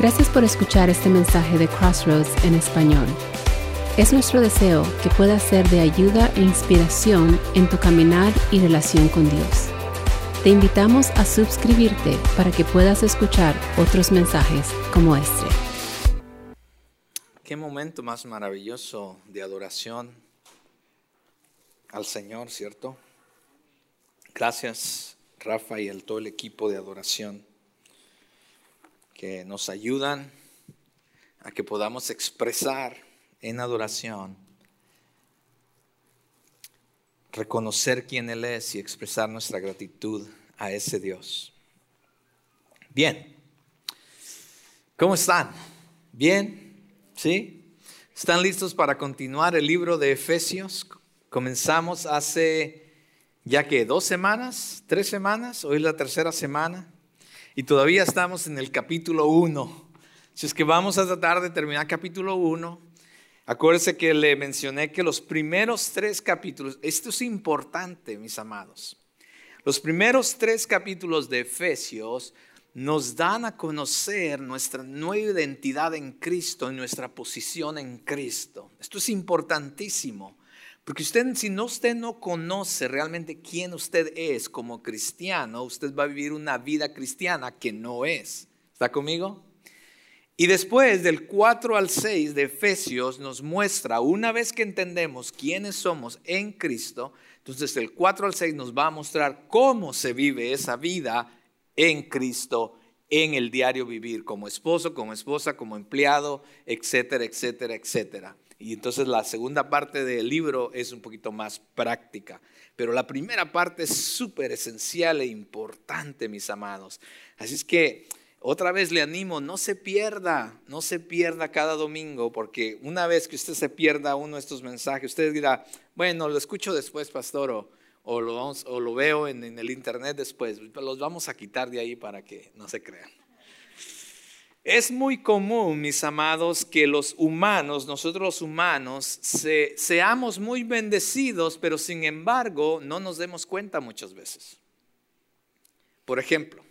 Gracias por escuchar este mensaje de Crossroads en español. Es nuestro deseo que pueda ser de ayuda e inspiración en tu caminar y relación con Dios. Te invitamos a suscribirte para que puedas escuchar otros mensajes como este. Qué momento más maravilloso de adoración al Señor, ¿cierto? Gracias, Rafa y a todo el equipo de adoración que nos ayudan a que podamos expresar en adoración, reconocer quién Él es y expresar nuestra gratitud a ese Dios. Bien, ¿cómo están? ¿Bien? ¿Sí? ¿Están listos para continuar el libro de Efesios? Comenzamos hace ya que dos semanas, tres semanas, hoy es la tercera semana. Y todavía estamos en el capítulo 1. Si es que vamos a tratar de terminar capítulo 1, acuérdense que le mencioné que los primeros tres capítulos, esto es importante, mis amados, los primeros tres capítulos de Efesios nos dan a conocer nuestra nueva identidad en Cristo y nuestra posición en Cristo. Esto es importantísimo. Porque usted, si no, usted no conoce realmente quién usted es como cristiano, usted va a vivir una vida cristiana que no es. ¿Está conmigo? Y después del 4 al 6 de Efesios nos muestra, una vez que entendemos quiénes somos en Cristo, entonces del 4 al 6 nos va a mostrar cómo se vive esa vida en Cristo en el diario vivir, como esposo, como esposa, como empleado, etcétera, etcétera, etcétera. Y entonces la segunda parte del libro es un poquito más práctica. Pero la primera parte es súper esencial e importante, mis amados. Así es que otra vez le animo, no se pierda, no se pierda cada domingo, porque una vez que usted se pierda uno de estos mensajes, usted dirá, bueno, lo escucho después, pastor, o, lo, veo en, en el internet después. Los vamos a quitar de ahí para que no se crean. Es muy común, mis amados, que los humanos, nosotros los humanos, seamos muy bendecidos, pero sin embargo no nos demos cuenta muchas veces. Por ejemplo,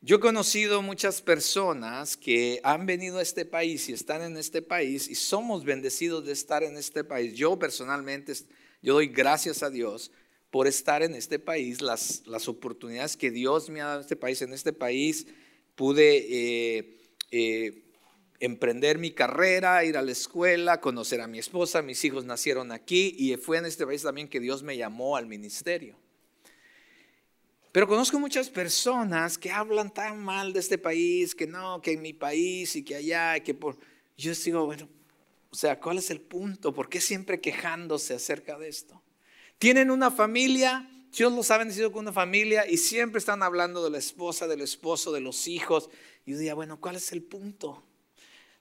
yo he conocido muchas personas que han venido a este país y están en este país y somos bendecidos de estar en este país. Yo personalmente, yo doy gracias a Dios por estar en este país, las, las oportunidades que Dios me ha dado en este país, en este país pude eh, eh, emprender mi carrera, ir a la escuela, conocer a mi esposa, mis hijos nacieron aquí y fue en este país también que Dios me llamó al ministerio. Pero conozco muchas personas que hablan tan mal de este país, que no, que en mi país y que allá, que por... Yo digo, bueno, o sea, ¿cuál es el punto? ¿Por qué siempre quejándose acerca de esto? Tienen una familia, Dios los ha bendecido con una familia y siempre están hablando de la esposa, del esposo, de los hijos. Y yo diría, bueno, ¿cuál es el punto?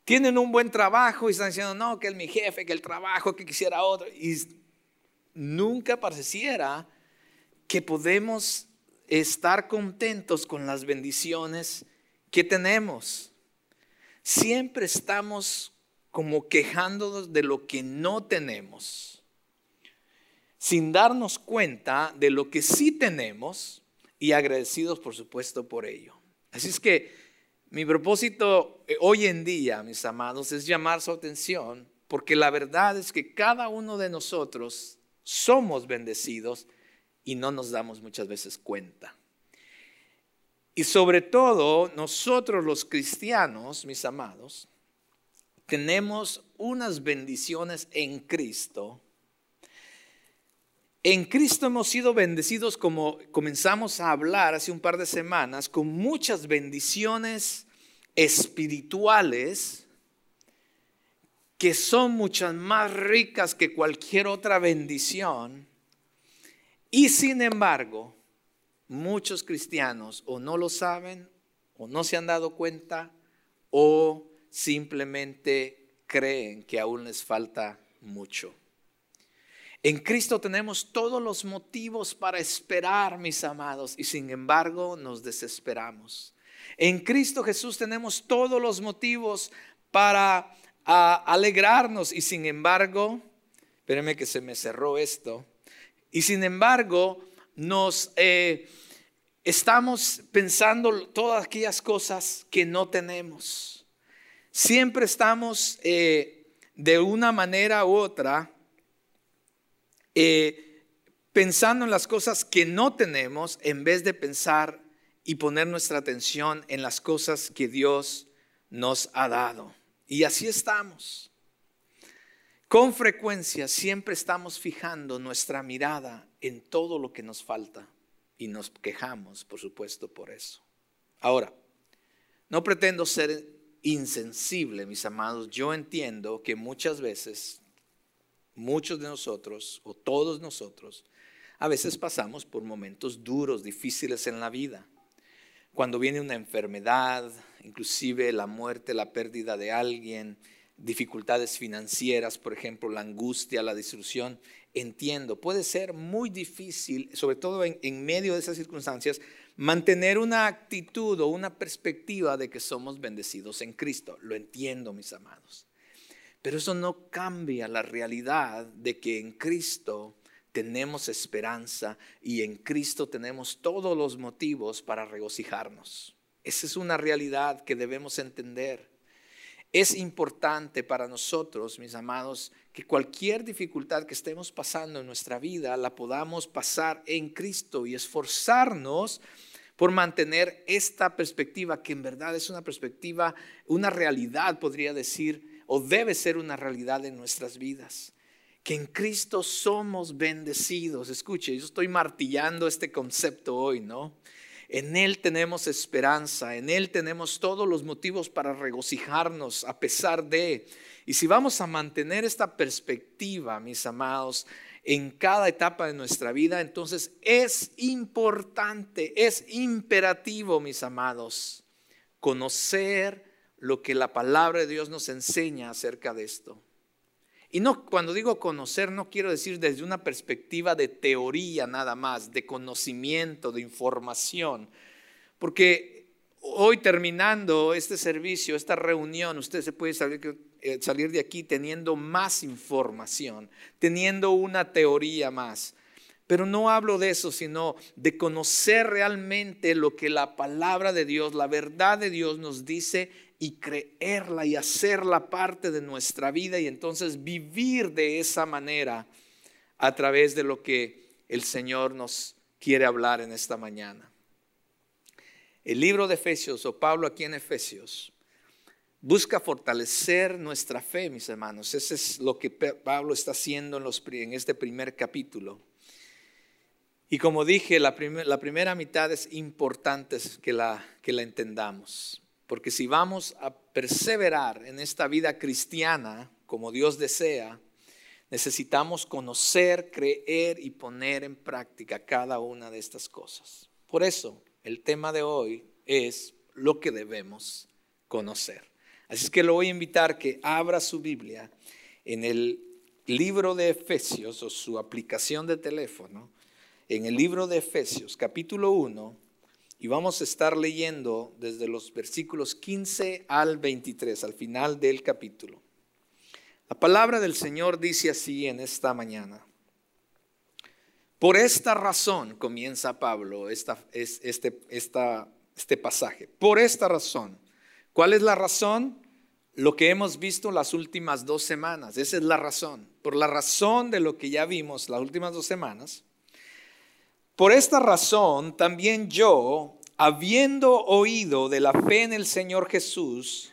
Tienen un buen trabajo y están diciendo, no, que es mi jefe, que el trabajo, que quisiera otro. Y nunca pareciera que podemos estar contentos con las bendiciones que tenemos. Siempre estamos como quejándonos de lo que no tenemos sin darnos cuenta de lo que sí tenemos y agradecidos, por supuesto, por ello. Así es que mi propósito eh, hoy en día, mis amados, es llamar su atención, porque la verdad es que cada uno de nosotros somos bendecidos y no nos damos muchas veces cuenta. Y sobre todo, nosotros los cristianos, mis amados, tenemos unas bendiciones en Cristo en Cristo hemos sido bendecidos como comenzamos a hablar hace un par de semanas, con muchas bendiciones espirituales que son muchas más ricas que cualquier otra bendición. Y sin embargo, muchos cristianos o no lo saben, o no se han dado cuenta, o simplemente creen que aún les falta mucho. En Cristo tenemos todos los motivos para esperar, mis amados, y sin embargo nos desesperamos. En Cristo Jesús tenemos todos los motivos para alegrarnos y sin embargo, espérenme que se me cerró esto, y sin embargo nos, eh, estamos pensando todas aquellas cosas que no tenemos. Siempre estamos eh, de una manera u otra eh, pensando en las cosas que no tenemos en vez de pensar y poner nuestra atención en las cosas que Dios nos ha dado. Y así estamos. Con frecuencia siempre estamos fijando nuestra mirada en todo lo que nos falta y nos quejamos, por supuesto, por eso. Ahora, no pretendo ser insensible, mis amados. Yo entiendo que muchas veces, muchos de nosotros, o todos nosotros, a veces pasamos por momentos duros, difíciles en la vida. Cuando viene una enfermedad, inclusive la muerte, la pérdida de alguien, dificultades financieras, por ejemplo, la angustia, la disolución, entiendo, puede ser muy difícil, sobre todo en, medio de esas circunstancias, mantener una actitud o una perspectiva de que somos bendecidos en Cristo. Lo entiendo, mis amados. Pero eso no cambia la realidad de que en Cristo tenemos esperanza y en Cristo tenemos todos los motivos para regocijarnos. Esa es una realidad que debemos entender. Es importante para nosotros, mis amados, que cualquier dificultad que estemos pasando en nuestra vida la podamos pasar en Cristo y esforzarnos por mantener esta perspectiva que en verdad es una perspectiva, una realidad, podría decir, o debe ser una realidad en nuestras vidas. Que en Cristo somos bendecidos. Escuche, yo estoy martillando este concepto hoy, ¿no? En Él tenemos esperanza, en Él tenemos todos los motivos para regocijarnos a pesar de. Y si vamos a mantener esta perspectiva, mis amados, en cada etapa de nuestra vida, entonces es importante, es imperativo, mis amados, conocer lo que la palabra de Dios nos enseña acerca de esto. Y no, cuando digo conocer, no quiero decir desde una perspectiva de teoría nada más, de conocimiento, de información. Porque hoy terminando este servicio, esta reunión, usted se puede salir, eh, salir de aquí teniendo más información, teniendo una teoría más. Pero no hablo de eso, sino de conocer realmente lo que la palabra de Dios, la verdad de Dios nos dice y creerla y hacerla parte de nuestra vida y entonces vivir de esa manera a través de lo que el Señor nos quiere hablar en esta mañana. El libro de Efesios o Pablo aquí en Efesios busca fortalecer nuestra fe, mis hermanos. Eso es lo que Pablo está haciendo en este primer capítulo. Y como dije, la, la primera mitad es importante que la, que la entendamos. Porque si vamos a perseverar en esta vida cristiana como Dios desea, necesitamos conocer, creer y poner en práctica cada una de estas cosas. Por eso, el tema de hoy es lo que debemos conocer. Así es que lo voy a invitar que abra su Biblia en el libro de Efesios o su aplicación de teléfono, en el libro de Efesios, capítulo 1, y vamos a estar leyendo desde los versículos 15 al 23, al final del capítulo. La palabra del Señor dice así en esta mañana. Por esta razón, comienza Pablo esta, este, este pasaje. Por esta razón. ¿Cuál es la razón? Lo que hemos visto las últimas dos semanas. Esa es la razón. Por la razón de lo que ya vimos las últimas dos semanas, por esta razón, también yo, habiendo oído de la fe en el Señor Jesús,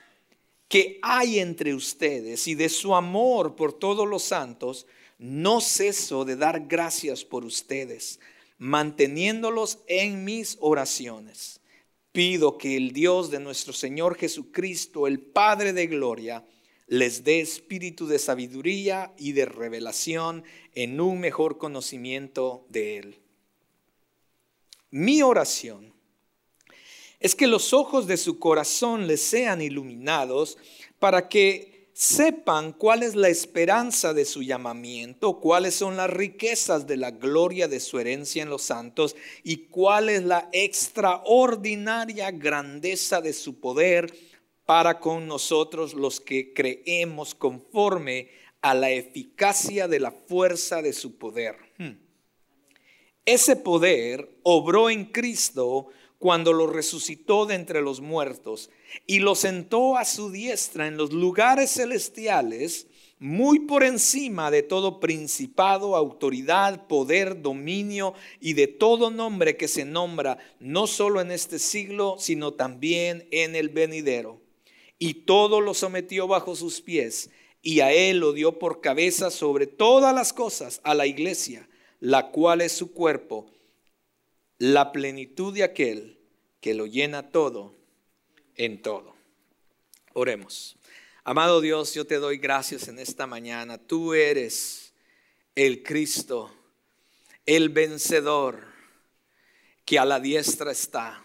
que hay entre ustedes y de su amor por todos los santos, no ceso de dar gracias por ustedes, manteniéndolos en mis oraciones. Pido que el Dios de nuestro Señor Jesucristo, el Padre de Gloria, les dé espíritu de sabiduría y de revelación en un mejor conocimiento de Él mi oración es que los ojos de su corazón les sean iluminados para que sepan cuál es la esperanza de su llamamiento, cuáles son las riquezas de la gloria de su herencia en los santos y cuál es la extraordinaria grandeza de su poder para con nosotros los que creemos conforme a la eficacia de la fuerza de su poder. Hmm Ese poder obró en Cristo cuando lo resucitó de entre los muertos y lo sentó a su diestra en los lugares celestiales, muy por encima de todo principado, autoridad, poder, dominio y de todo nombre que se nombra, no solo en este siglo, sino también en el venidero. Y todo lo sometió bajo sus pies, y a él lo dio por cabeza sobre todas las cosas a la iglesia, la cual es su cuerpo la plenitud de aquel que lo llena todo en todo. Oremos. Amado Dios, yo te doy gracias en esta mañana. Tú eres el Cristo, el vencedor, que a la diestra está.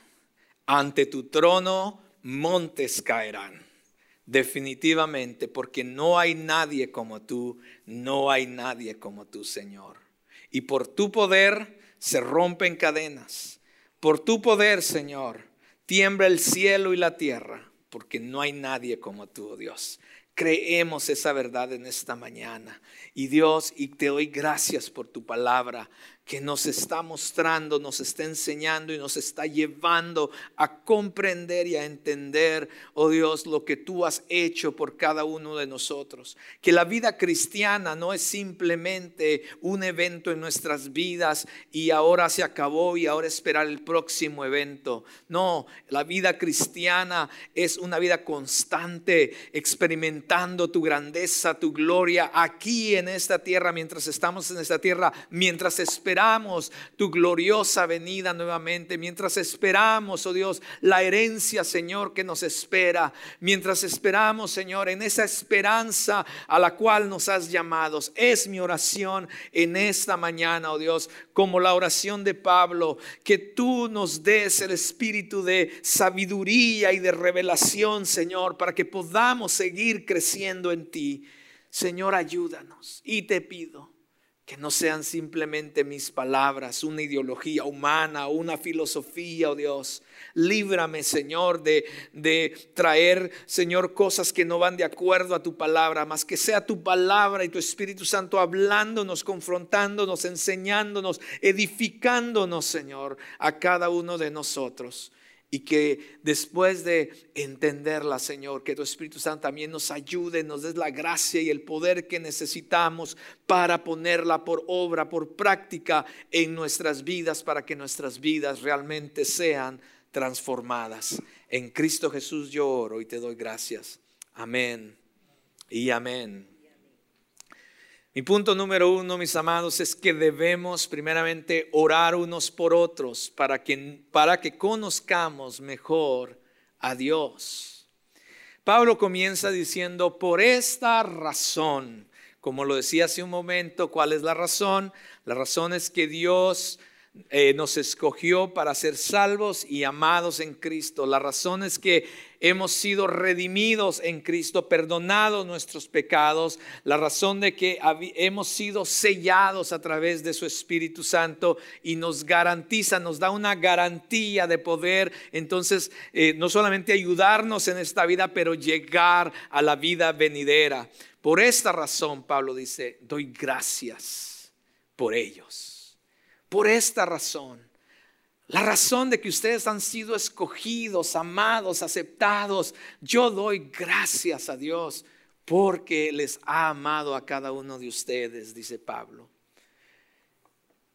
Ante tu trono montes caerán. Definitivamente, porque no hay nadie como tú, no hay nadie como tú, Señor. Y por tu poder se rompen cadenas. Por tu poder, Señor, tiembla el cielo y la tierra, porque no hay nadie como tú, oh Dios. Creemos esa verdad en esta mañana. Y Dios, y te doy gracias por tu palabra que nos está mostrando, nos está enseñando y nos está llevando a comprender y a entender, oh Dios, lo que tú has hecho por cada uno de nosotros. Que la vida cristiana no es simplemente un evento en nuestras vidas y ahora se acabó y ahora esperar el próximo evento. No, la vida cristiana es una vida constante, experimentando tu grandeza, tu gloria aquí en esta tierra, mientras estamos en esta tierra, mientras esperamos esperamos tu gloriosa venida nuevamente, mientras esperamos, oh Dios, la herencia, Señor, que nos espera, mientras esperamos, Señor, en esa esperanza a la cual nos has llamado. Es mi oración en esta mañana, oh Dios, como la oración de Pablo, que tú nos des el espíritu de sabiduría y de revelación, Señor, para que podamos seguir creciendo en ti. Señor, ayúdanos y te pido que no sean simplemente mis palabras, una ideología humana, una filosofía, oh Dios. Líbrame, Señor, de, de traer, Señor, cosas que no van de acuerdo a tu palabra, más que sea tu palabra y tu Espíritu Santo hablándonos, confrontándonos, enseñándonos, edificándonos, Señor, a cada uno de nosotros. Y que después de entenderla, Señor, que tu Espíritu Santo también nos ayude, nos des la gracia y el poder que necesitamos para ponerla por obra, por práctica en nuestras vidas, para que nuestras vidas realmente sean transformadas. En Cristo Jesús yo oro y te doy gracias. Amén y amén. Mi punto número uno, mis amados, es que debemos primeramente orar unos por otros para que, para que conozcamos mejor a Dios. Pablo comienza diciendo, por esta razón, como lo decía hace un momento, ¿cuál es la razón? La razón es que Dios eh, nos escogió para ser salvos y amados en Cristo. La razón es que hemos sido redimidos en Cristo, perdonados nuestros pecados. La razón de que hemos sido sellados a través de su Espíritu Santo y nos garantiza, nos da una garantía de poder entonces eh, no solamente ayudarnos en esta vida, pero llegar a la vida venidera. Por esta razón, Pablo dice, doy gracias por ellos por esta razón. La razón de que ustedes han sido escogidos, amados, aceptados. Yo doy gracias a Dios porque les ha amado a cada uno de ustedes, dice Pablo.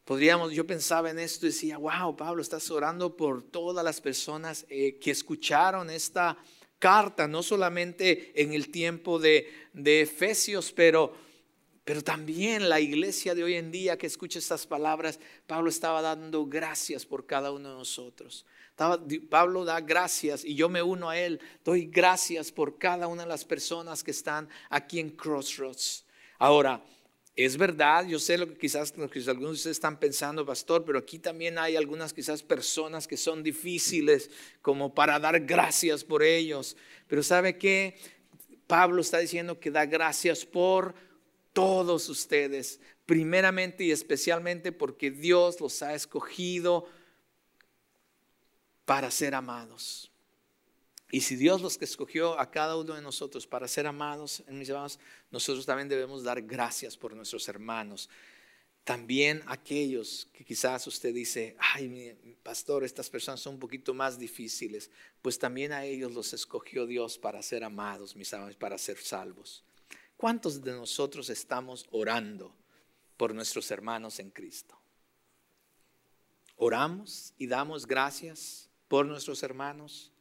Podríamos, yo pensaba en esto y decía, wow, Pablo, estás orando por todas las personas eh, que escucharon esta carta, no solamente en el tiempo de, de Efesios, pero pero también la iglesia de hoy en día que escucha estas palabras, Pablo estaba dando gracias por cada uno de nosotros. Pablo da gracias y yo me uno a él. Doy gracias por cada una de las personas que están aquí en Crossroads. Ahora, es verdad, yo sé lo que quizás, algunos de ustedes están pensando, pastor, pero aquí también hay algunas quizás personas que son difíciles como para dar gracias por ellos. Pero ¿sabe qué? Pablo está diciendo que da gracias por todos ustedes, primeramente y especialmente porque Dios los ha escogido para ser amados. Y si Dios los que escogió a cada uno de nosotros para ser amados, mis hermanos, nosotros también debemos dar gracias por nuestros hermanos. también aquellos que quizás usted dice, ay, pastor, estas personas son un poquito más difíciles, pues también a ellos los escogió Dios para ser amados, mis amados, para ser salvos. ¿Cuántos de nosotros estamos orando por nuestros hermanos en Cristo? Oramos y damos gracias por nuestros hermanos.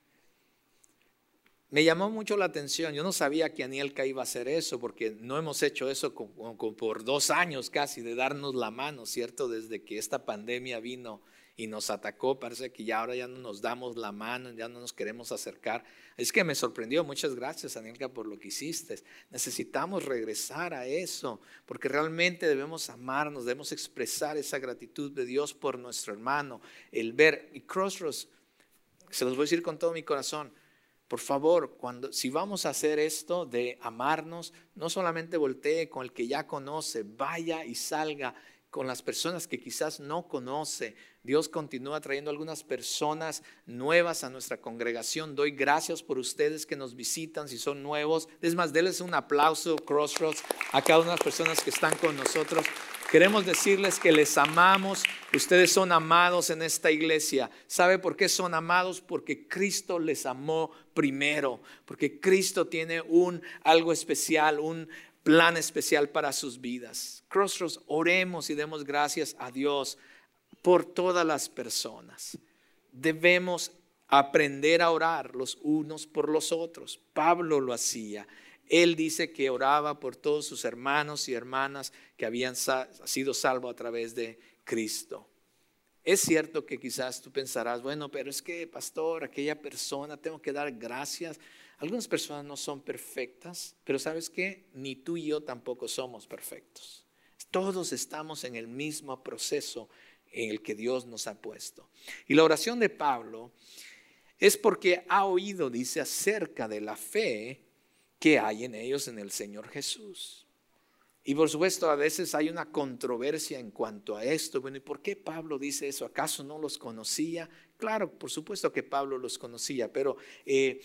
Me llamó mucho la atención, yo no sabía que Anielka iba a hacer eso, porque no hemos hecho eso por dos años casi, de darnos la mano, ¿cierto? Desde que esta pandemia vino y nos atacó, parece que ya ahora ya no nos damos la mano, ya no nos queremos acercar. Es que me sorprendió, muchas gracias Anielka por lo que hiciste. Necesitamos regresar a eso, porque realmente debemos amarnos, debemos expresar esa gratitud de Dios por nuestro hermano, el ver, y Crossroads, se los voy a decir con todo mi corazón, por favor, cuando, si vamos a hacer esto de amarnos, no solamente voltee con el que ya conoce, vaya y salga con las personas que quizás no conoce. Dios continúa trayendo algunas personas nuevas a nuestra congregación. Doy gracias por ustedes que nos visitan, si son nuevos. Es más, denles un aplauso, Crossroads, a cada una de las personas que están con nosotros. Queremos decirles que les amamos. Ustedes son amados en esta iglesia. ¿Sabe por qué son amados? Porque Cristo les amó primero. Porque Cristo tiene un algo especial, un plan especial para sus vidas. Crossroads, oremos y demos gracias a Dios por todas las personas. Debemos aprender a orar los unos por los otros. Pablo lo hacía. Él dice que oraba por todos sus hermanos y hermanas que habían sido salvos a través de Cristo. Es cierto que quizás tú pensarás, bueno, pero es que, pastor, aquella persona, tengo que dar gracias. Algunas personas no son perfectas, pero sabes qué, ni tú y yo tampoco somos perfectos. Todos estamos en el mismo proceso en el que Dios nos ha puesto. Y la oración de Pablo es porque ha oído, dice, acerca de la fe que hay en ellos en el Señor Jesús. Y por supuesto, a veces hay una controversia en cuanto a esto. Bueno, ¿y por qué Pablo dice eso? ¿Acaso no los conocía? Claro, por supuesto que Pablo los conocía, pero eh,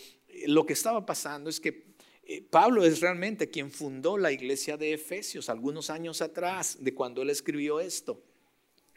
lo que estaba pasando es que eh, Pablo es realmente quien fundó la iglesia de Efesios algunos años atrás de cuando él escribió esto.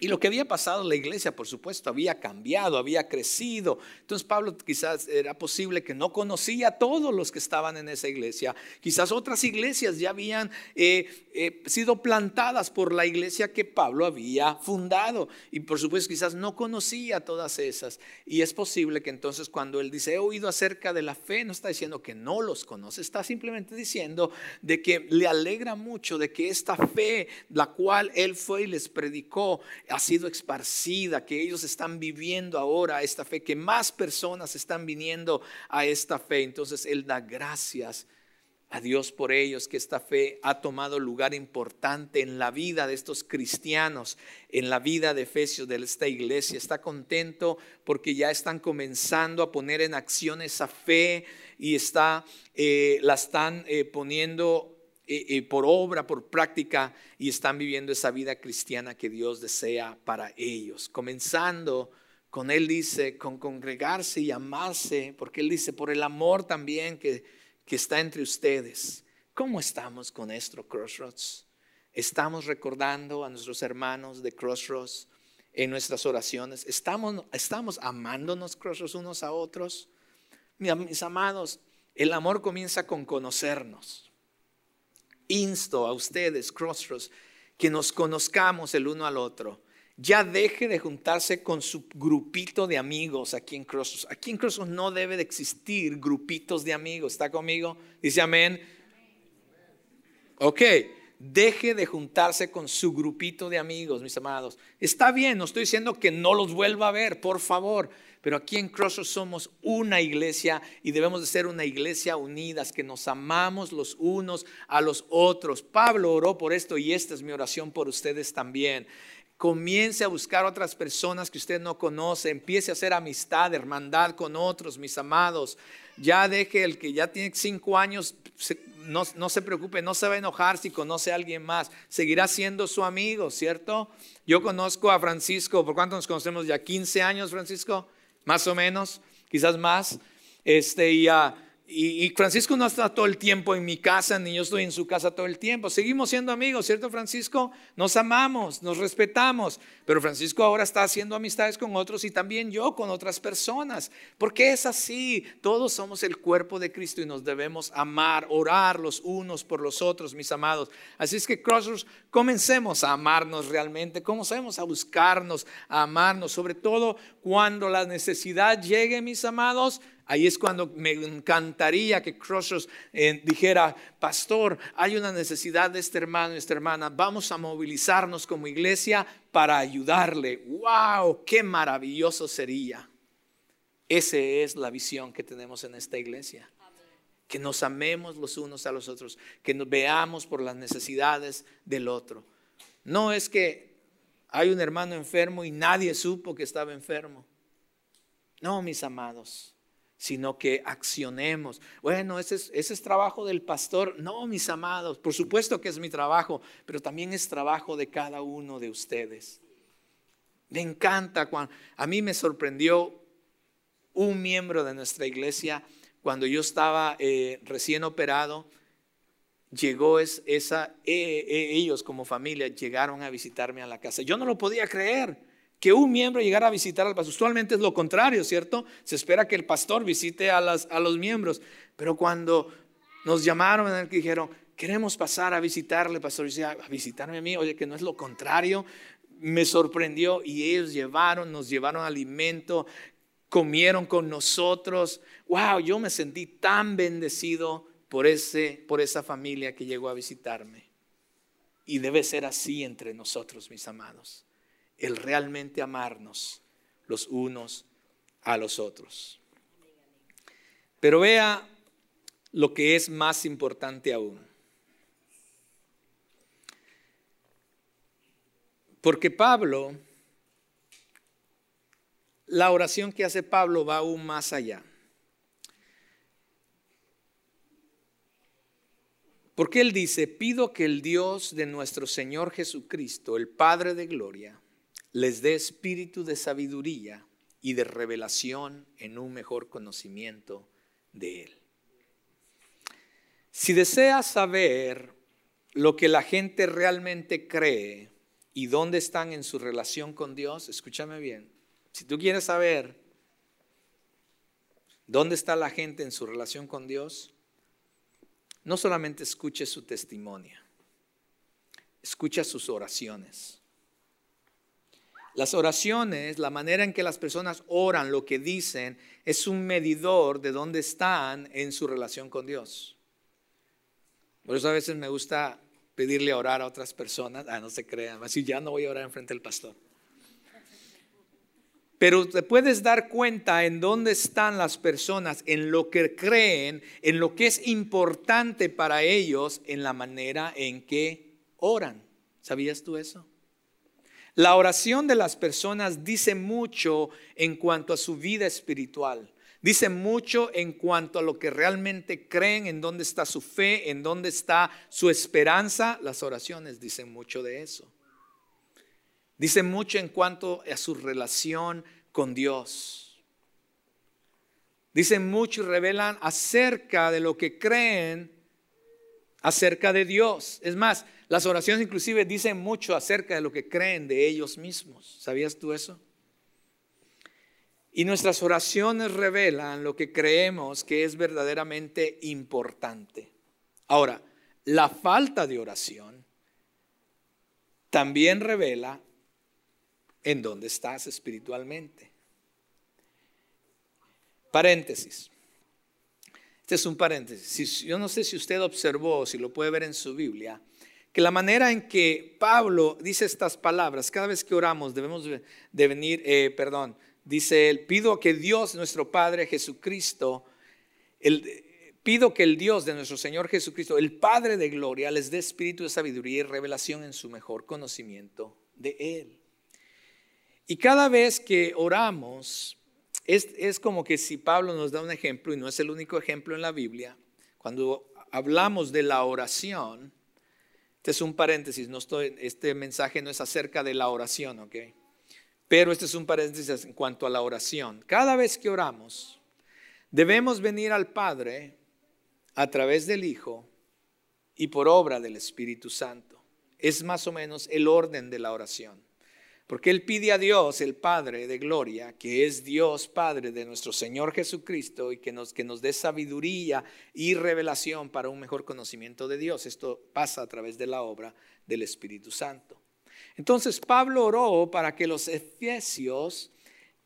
Y lo que había pasado en la iglesia, por supuesto, había cambiado, había crecido. Entonces Pablo quizás era posible que no conocía a todos los que estaban en esa iglesia. Quizás otras iglesias ya habían eh, eh, sido plantadas por la iglesia que Pablo había fundado. Y por supuesto quizás no conocía a todas esas. Y es posible que entonces cuando él dice, he oído acerca de la fe, no está diciendo que no los conoce, está simplemente diciendo de que le alegra mucho de que esta fe, la cual él fue y les predicó, ha sido esparcida, que ellos están viviendo ahora esta fe, que más personas están viniendo a esta fe. Entonces Él da gracias a Dios por ellos, que esta fe ha tomado lugar importante en la vida de estos cristianos, en la vida de Efesios, de esta iglesia. Está contento porque ya están comenzando a poner en acción esa fe y está, eh, la están eh, poniendo por obra, por práctica, y están viviendo esa vida cristiana que Dios desea para ellos. Comenzando con Él dice, con congregarse y amarse, porque Él dice, por el amor también que, que está entre ustedes. ¿Cómo estamos con nuestro Crossroads? ¿Estamos recordando a nuestros hermanos de Crossroads en nuestras oraciones? ¿Estamos, estamos amándonos Crossroads unos a otros? mis amados, el amor comienza con conocernos insto a ustedes, Crossroads, que nos conozcamos el uno al otro. Ya deje de juntarse con su grupito de amigos aquí en Crossroads. Aquí en Crossroads no debe de existir grupitos de amigos. ¿Está conmigo? Dice amén. Ok, deje de juntarse con su grupito de amigos, mis amados. Está bien, no estoy diciendo que no los vuelva a ver, por favor. Pero aquí en Crossroads somos una iglesia y debemos de ser una iglesia unidas, que nos amamos los unos a los otros. Pablo oró por esto y esta es mi oración por ustedes también. Comience a buscar otras personas que usted no conoce, empiece a hacer amistad, hermandad con otros, mis amados. Ya deje el que ya tiene cinco años, no, no, se preocupe, no se va a enojar si conoce a alguien más, seguirá siendo su amigo, ¿cierto? Yo conozco a Francisco, ¿por cuánto nos conocemos ya? ¿15 años, Francisco? Más o menos, quizás más. Este, y, y, Francisco no está todo el tiempo en mi casa, ni yo estoy en su casa todo el tiempo. Seguimos siendo amigos, ¿cierto, Francisco? Nos amamos, nos respetamos. Pero Francisco ahora está haciendo amistades con otros y también yo con otras personas. Porque es así. Todos somos el cuerpo de Cristo y nos debemos amar, orar los unos por los otros, mis amados. Así es que, Crossroads, comencemos a amarnos realmente. Comencemos a buscarnos, a amarnos. Sobre todo cuando la necesidad llegue, mis amados Ahí es cuando me encantaría que Crossroads eh, dijera, pastor, hay una necesidad de este hermano y esta hermana, vamos a movilizarnos como iglesia para ayudarle. ¡Wow! ¡Qué maravilloso sería! Esa es la visión que tenemos en esta iglesia. Que nos amemos los unos a los otros, que nos veamos por las necesidades del otro. No es que hay un hermano enfermo y nadie supo que estaba enfermo. No, mis amados sino que accionemos. Bueno, ese es, ese es trabajo del pastor. No, mis amados, por supuesto que es mi trabajo, pero también es trabajo de cada uno de ustedes. Me encanta cuando a mí me sorprendió un miembro de nuestra iglesia cuando yo estaba eh, recién operado. Llegó esa, eh, eh, ellos como familia llegaron a visitarme a la casa. Yo no lo podía creer que un miembro llegara a visitar al pastor. Usualmente es lo contrario, ¿cierto? Se espera que el pastor visite a, los miembros. Pero cuando nos llamaron, en dijeron, queremos pasar a visitarle, pastor, y a visitarme a mí, oye, que no es lo contrario. Me sorprendió y ellos llevaron, nos llevaron alimento, comieron con nosotros. Wow, yo me sentí tan bendecido por, ese, por esa familia que llegó a visitarme. Y debe ser así entre nosotros, mis amados el realmente amarnos los unos a los otros. Pero vea lo que es más importante aún. Porque Pablo, la oración que hace Pablo va aún más allá. Porque él dice, pido que el Dios de nuestro Señor Jesucristo, el Padre de Gloria, les dé espíritu de sabiduría y de revelación en un mejor conocimiento de Él. Si deseas saber lo que la gente realmente cree y dónde están en su relación con Dios, escúchame bien, si tú quieres saber dónde está la gente en su relación con Dios, no solamente escuche su testimonio, escucha sus oraciones las oraciones, la manera en que las personas oran, lo que dicen, es un medidor de dónde están en su relación con Dios. Por eso a veces me gusta pedirle a orar a otras personas. Ah, no se crean, así ya no voy a orar en frente del pastor. Pero te puedes dar cuenta en dónde están las personas, en lo que creen, en lo que es importante para ellos, en la manera en que oran. ¿Sabías tú eso? La oración de las personas dice mucho en cuanto a su vida espiritual. Dice mucho en cuanto a lo que realmente creen, en dónde está su fe, en dónde está su esperanza. Las oraciones dicen mucho de eso. Dice mucho en cuanto a su relación con Dios. Dicen mucho y revelan acerca de lo que creen acerca de Dios. Es más, las oraciones inclusive dicen mucho acerca de lo que creen de ellos mismos. ¿Sabías tú eso? Y nuestras oraciones revelan lo que creemos que es verdaderamente importante. Ahora, la falta de oración también revela en dónde estás espiritualmente. Paréntesis. Este es un paréntesis. yo no sé si usted observó, si lo puede ver en su Biblia, que la manera en que Pablo dice estas palabras, cada vez que oramos debemos de venir, eh, perdón, dice él, pido que Dios, nuestro Padre Jesucristo, el, pido que el Dios de nuestro Señor Jesucristo, el Padre de gloria, les dé espíritu de sabiduría y revelación en su mejor conocimiento de Él. Y cada vez que oramos, es, es como que si Pablo nos da un ejemplo, y no es el único ejemplo en la Biblia, cuando hablamos de la oración, este es un paréntesis, no estoy, este mensaje no es acerca de la oración, ¿ok? Pero este es un paréntesis en cuanto a la oración. Cada vez que oramos, debemos venir al Padre a través del Hijo y por obra del Espíritu Santo. Es más o menos el orden de la oración. Porque Él pide a Dios, el Padre de Gloria, que es Dios Padre de nuestro Señor Jesucristo y que nos, que nos dé sabiduría y revelación para un mejor conocimiento de Dios. Esto pasa a través de la obra del Espíritu Santo. Entonces Pablo oró para que los efesios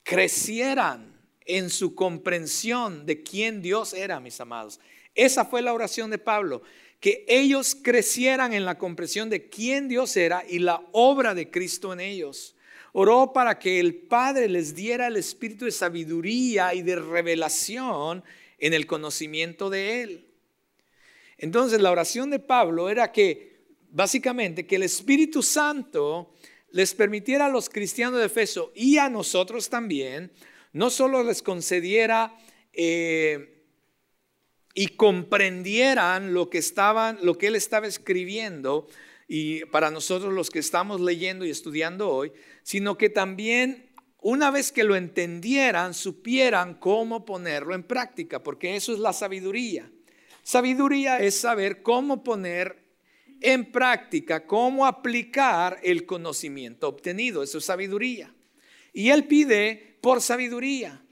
crecieran en su comprensión de quién Dios era, mis amados. Esa fue la oración de Pablo, que ellos crecieran en la comprensión de quién Dios era y la obra de Cristo en ellos. Oró para que el Padre les diera el espíritu de sabiduría y de revelación en el conocimiento de Él. Entonces la oración de Pablo era que, básicamente, que el Espíritu Santo les permitiera a los cristianos de Efeso y a nosotros también, no solo les concediera eh, y comprendieran lo que lo que él estaba escribiendo, y para nosotros los que estamos leyendo y estudiando hoy, sino que también una vez que lo entendieran, supieran cómo ponerlo en práctica, porque eso es la sabiduría. Sabiduría es saber cómo poner en práctica, cómo aplicar el conocimiento obtenido. Eso es sabiduría. Y él pide por sabiduría.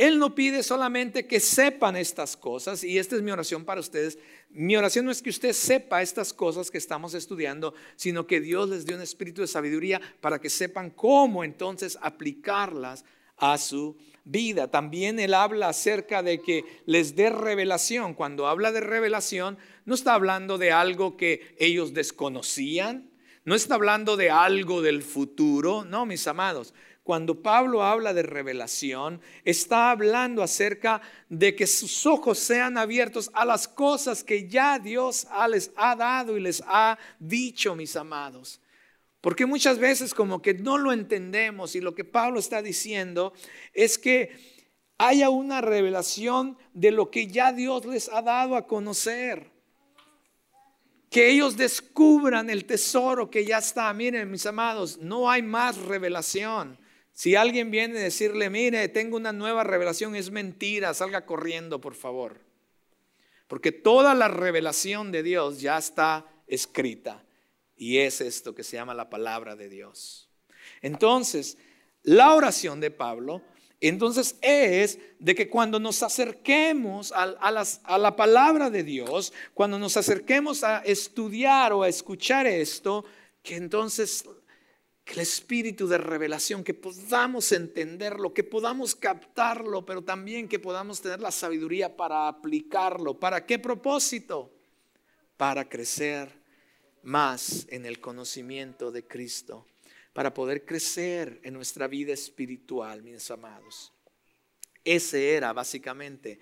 Él no pide solamente que sepan estas cosas, y esta es mi oración para ustedes. Mi oración no es que usted sepa estas cosas que estamos estudiando, sino que Dios les dé un espíritu de sabiduría para que sepan cómo entonces aplicarlas a su vida. También Él habla acerca de que les dé revelación. Cuando habla de revelación, no está hablando de algo que ellos desconocían, no está hablando de algo del futuro, no, mis amados cuando Pablo habla de revelación, está hablando acerca de que sus ojos sean abiertos a las cosas que ya Dios les ha dado y les ha dicho, mis amados. Porque muchas veces como que no lo entendemos y lo que Pablo está diciendo es que haya una revelación de lo que ya Dios les ha dado a conocer. Que ellos descubran el tesoro que ya está. Miren, mis amados, no hay más revelación. Si alguien viene a decirle, mire, tengo una nueva revelación, es mentira, salga corriendo, por favor. Porque toda la revelación de Dios ya está escrita. Y es esto que se llama la palabra de Dios. Entonces, la oración de Pablo, entonces es de que cuando nos acerquemos a, a la palabra de Dios, cuando nos acerquemos a estudiar o a escuchar esto, que entonces el espíritu de revelación, que podamos entenderlo, que podamos captarlo, pero también que podamos tener la sabiduría para aplicarlo. ¿Para qué propósito? Para crecer más en el conocimiento de Cristo, para poder crecer en nuestra vida espiritual, mis amados. Ese era básicamente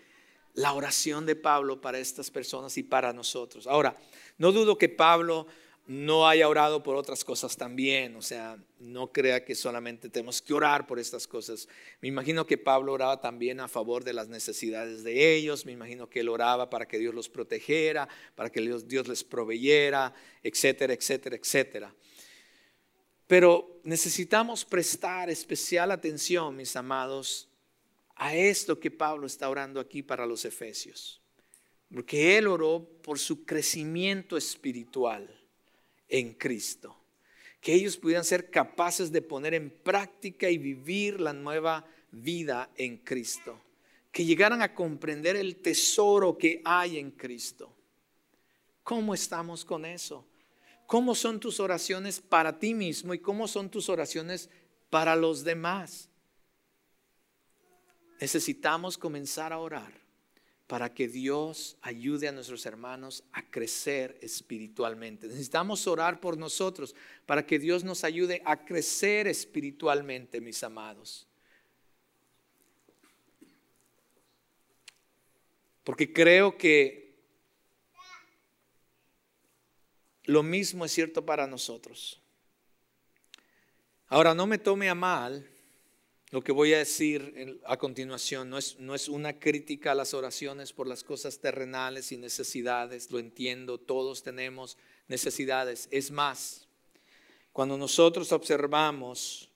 la oración de Pablo para estas personas y para nosotros. Ahora, no dudo que Pablo no haya orado por otras cosas también. O sea, no crea que solamente tenemos que orar por estas cosas. Me imagino que Pablo oraba también a favor de las necesidades de ellos. Me imagino que él oraba para que Dios los protegiera, para que Dios, Dios les proveyera, etcétera, etcétera, etcétera. Pero necesitamos prestar especial atención, mis amados, a esto que Pablo está orando aquí para los efesios. Porque él oró por su crecimiento espiritual en Cristo. Que ellos pudieran ser capaces de poner en práctica y vivir la nueva vida en Cristo. Que llegaran a comprender el tesoro que hay en Cristo. ¿Cómo estamos con eso? ¿Cómo son tus oraciones para ti mismo y cómo son tus oraciones para los demás? Necesitamos comenzar a orar para que Dios ayude a nuestros hermanos a crecer espiritualmente. Necesitamos orar por nosotros para que Dios nos ayude a crecer espiritualmente, mis amados. Porque creo que lo mismo es cierto para nosotros. Ahora, no me tome a mal lo que voy a decir a continuación no es, no es una crítica a las oraciones por las cosas terrenales y necesidades, lo entiendo, todos tenemos necesidades. Es más, cuando nosotros observamos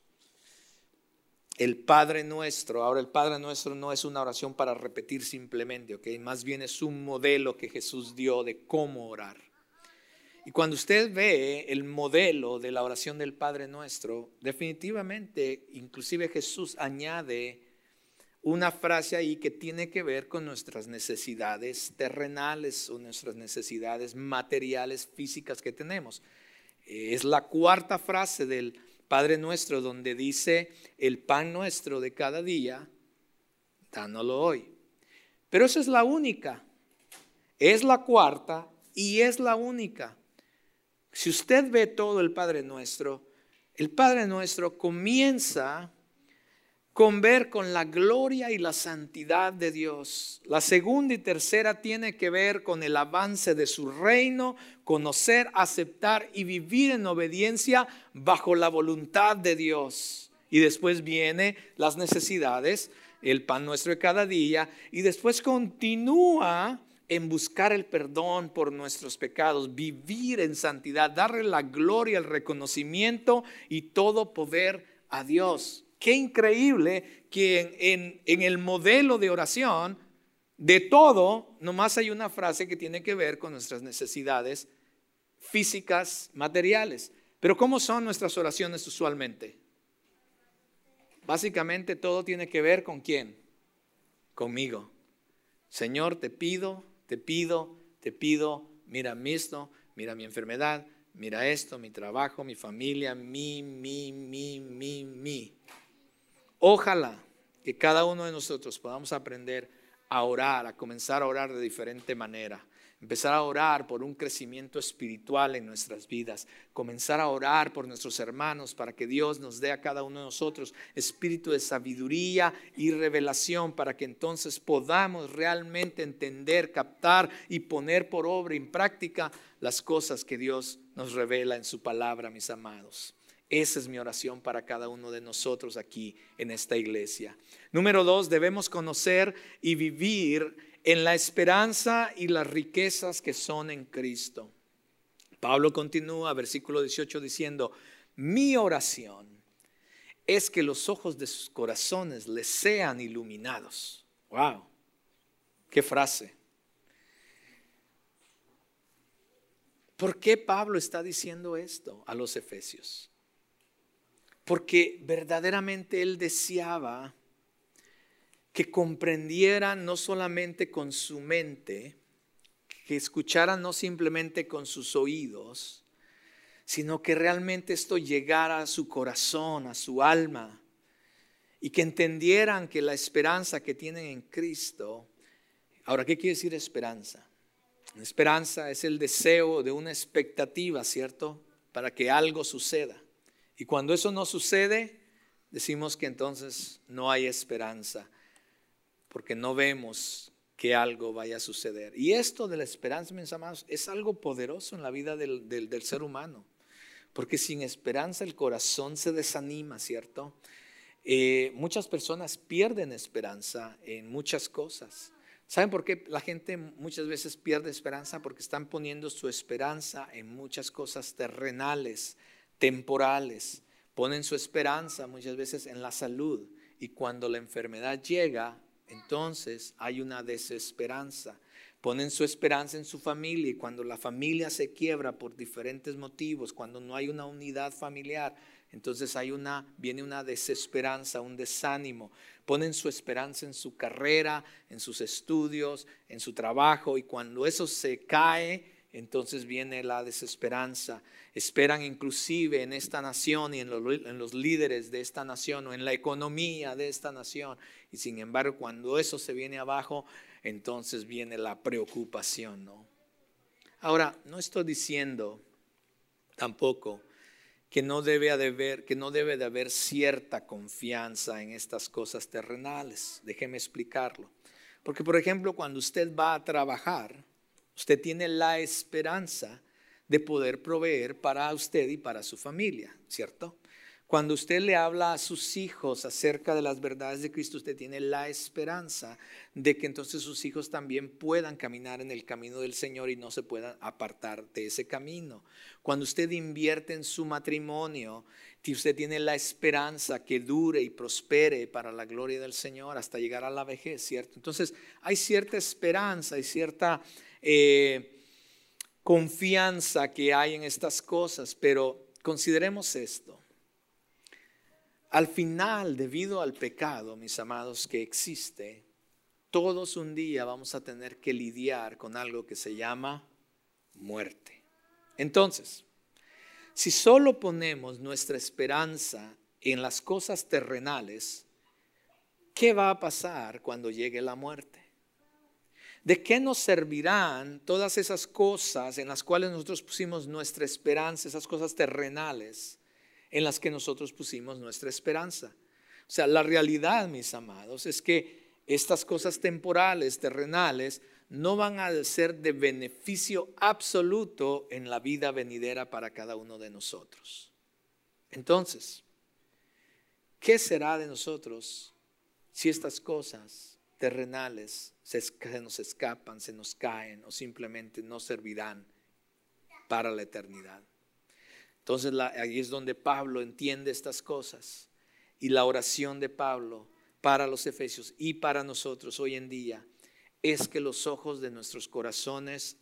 el Padre Nuestro. Ahora el Padre Nuestro no es una oración para repetir simplemente, ¿ok? Más bien es un modelo que Jesús dio de cómo orar. Y cuando usted ve el modelo de la oración del Padre Nuestro, definitivamente, inclusive Jesús añade una frase ahí que tiene que ver con nuestras necesidades terrenales o nuestras necesidades materiales, físicas que tenemos. Es la cuarta frase del Padre Nuestro donde dice, el pan nuestro de cada día, dánoslo hoy. Pero esa es la única. Es la cuarta y es la única. Si usted ve todo el Padre Nuestro, el Padre Nuestro comienza con ver con la gloria y la santidad de Dios. La segunda y tercera tiene que ver con el avance de su reino, conocer, aceptar y vivir en obediencia bajo la voluntad de Dios. Y después viene las necesidades, el pan nuestro de cada día, y después continúa en buscar el perdón por nuestros pecados, vivir en santidad, darle la gloria, el reconocimiento y todo poder a Dios. Qué increíble que en, el modelo de oración, de todo, nomás hay una frase que tiene que ver con nuestras necesidades físicas, materiales. Pero ¿cómo son nuestras oraciones usualmente? Básicamente todo tiene que ver con quién? Conmigo. Señor, te pido, te pido, te pido, mira mi esto, mira mi enfermedad, mira esto, mi trabajo, mi familia, mi, mi, mi, mi, mi. Ojalá que cada uno de nosotros podamos aprender a orar, a comenzar a orar de diferente manera. Empezar a orar por un crecimiento espiritual en nuestras vidas. Comenzar a orar por nuestros hermanos para que Dios nos dé a cada uno de nosotros espíritu de sabiduría y revelación para que entonces podamos realmente entender, captar y poner por obra en práctica las cosas que Dios nos revela en su palabra, mis amados. Esa es mi oración para cada uno de nosotros aquí en esta iglesia. Número dos, debemos conocer y vivir en la esperanza y las riquezas que son en Cristo. Pablo continúa, versículo 18, diciendo, mi oración es que los ojos de sus corazones les sean iluminados. ¡Wow! ¡Qué frase! ¿Por qué Pablo está diciendo esto a los efesios? porque verdaderamente él deseaba que comprendieran no solamente con su mente, que escucharan no simplemente con sus oídos, sino que realmente esto llegara a su corazón, a su alma, y que entendieran que la esperanza que tienen en Cristo, ahora, ¿qué quiere decir esperanza? Esperanza es el deseo de una expectativa, ¿cierto? Para que algo suceda. Y cuando eso no sucede, decimos que entonces no hay esperanza, porque no vemos que algo vaya a suceder. Y esto de la esperanza, mis amados, es algo poderoso en la vida del, ser humano, porque sin esperanza el corazón se desanima, ¿cierto? Eh, muchas personas pierden esperanza en muchas cosas. ¿Saben por qué la gente muchas veces pierde esperanza? Porque están poniendo su esperanza en muchas cosas terrenales, temporales. Ponen su esperanza muchas veces en la salud y cuando la enfermedad llega, entonces hay una desesperanza. Ponen su esperanza en su familia y cuando la familia se quiebra por diferentes motivos, cuando no hay una unidad familiar, entonces hay una viene una desesperanza, un desánimo. Ponen su esperanza en su carrera, en sus estudios, en su trabajo y cuando eso se cae, entonces viene la desesperanza. Esperan inclusive en esta nación y en los, líderes de esta nación o en la economía de esta nación. Y sin embargo, cuando eso se viene abajo, entonces viene la preocupación. ¿no? Ahora, no estoy diciendo tampoco que no debe de haber, que no debe de haber cierta confianza en estas cosas terrenales. Déjeme explicarlo. Porque, por ejemplo, cuando usted va a trabajar, Usted tiene la esperanza de poder proveer para usted y para su familia, ¿cierto? Cuando usted le habla a sus hijos acerca de las verdades de Cristo, usted tiene la esperanza de que entonces sus hijos también puedan caminar en el camino del Señor y no se puedan apartar de ese camino. Cuando usted invierte en su matrimonio, usted tiene la esperanza que dure y prospere para la gloria del Señor hasta llegar a la vejez, ¿cierto? Entonces hay cierta esperanza, hay cierta eh, confianza que hay en estas cosas, pero consideremos esto. Al final, debido al pecado, mis amados, que existe, todos un día vamos a tener que lidiar con algo que se llama muerte. Entonces, si solo ponemos nuestra esperanza en las cosas terrenales, ¿qué va a pasar cuando llegue la muerte? ¿De qué nos servirán todas esas cosas en las cuales nosotros pusimos nuestra esperanza, esas cosas terrenales? en las que nosotros pusimos nuestra esperanza. O sea, la realidad, mis amados, es que estas cosas temporales, terrenales, no van a ser de beneficio absoluto en la vida venidera para cada uno de nosotros. Entonces, ¿qué será de nosotros si estas cosas terrenales se, nos escapan, se nos caen o simplemente no servirán para la eternidad? Entonces ahí es donde Pablo entiende estas cosas. Y la oración de Pablo para los efesios y para nosotros hoy en día es que los ojos de nuestros corazones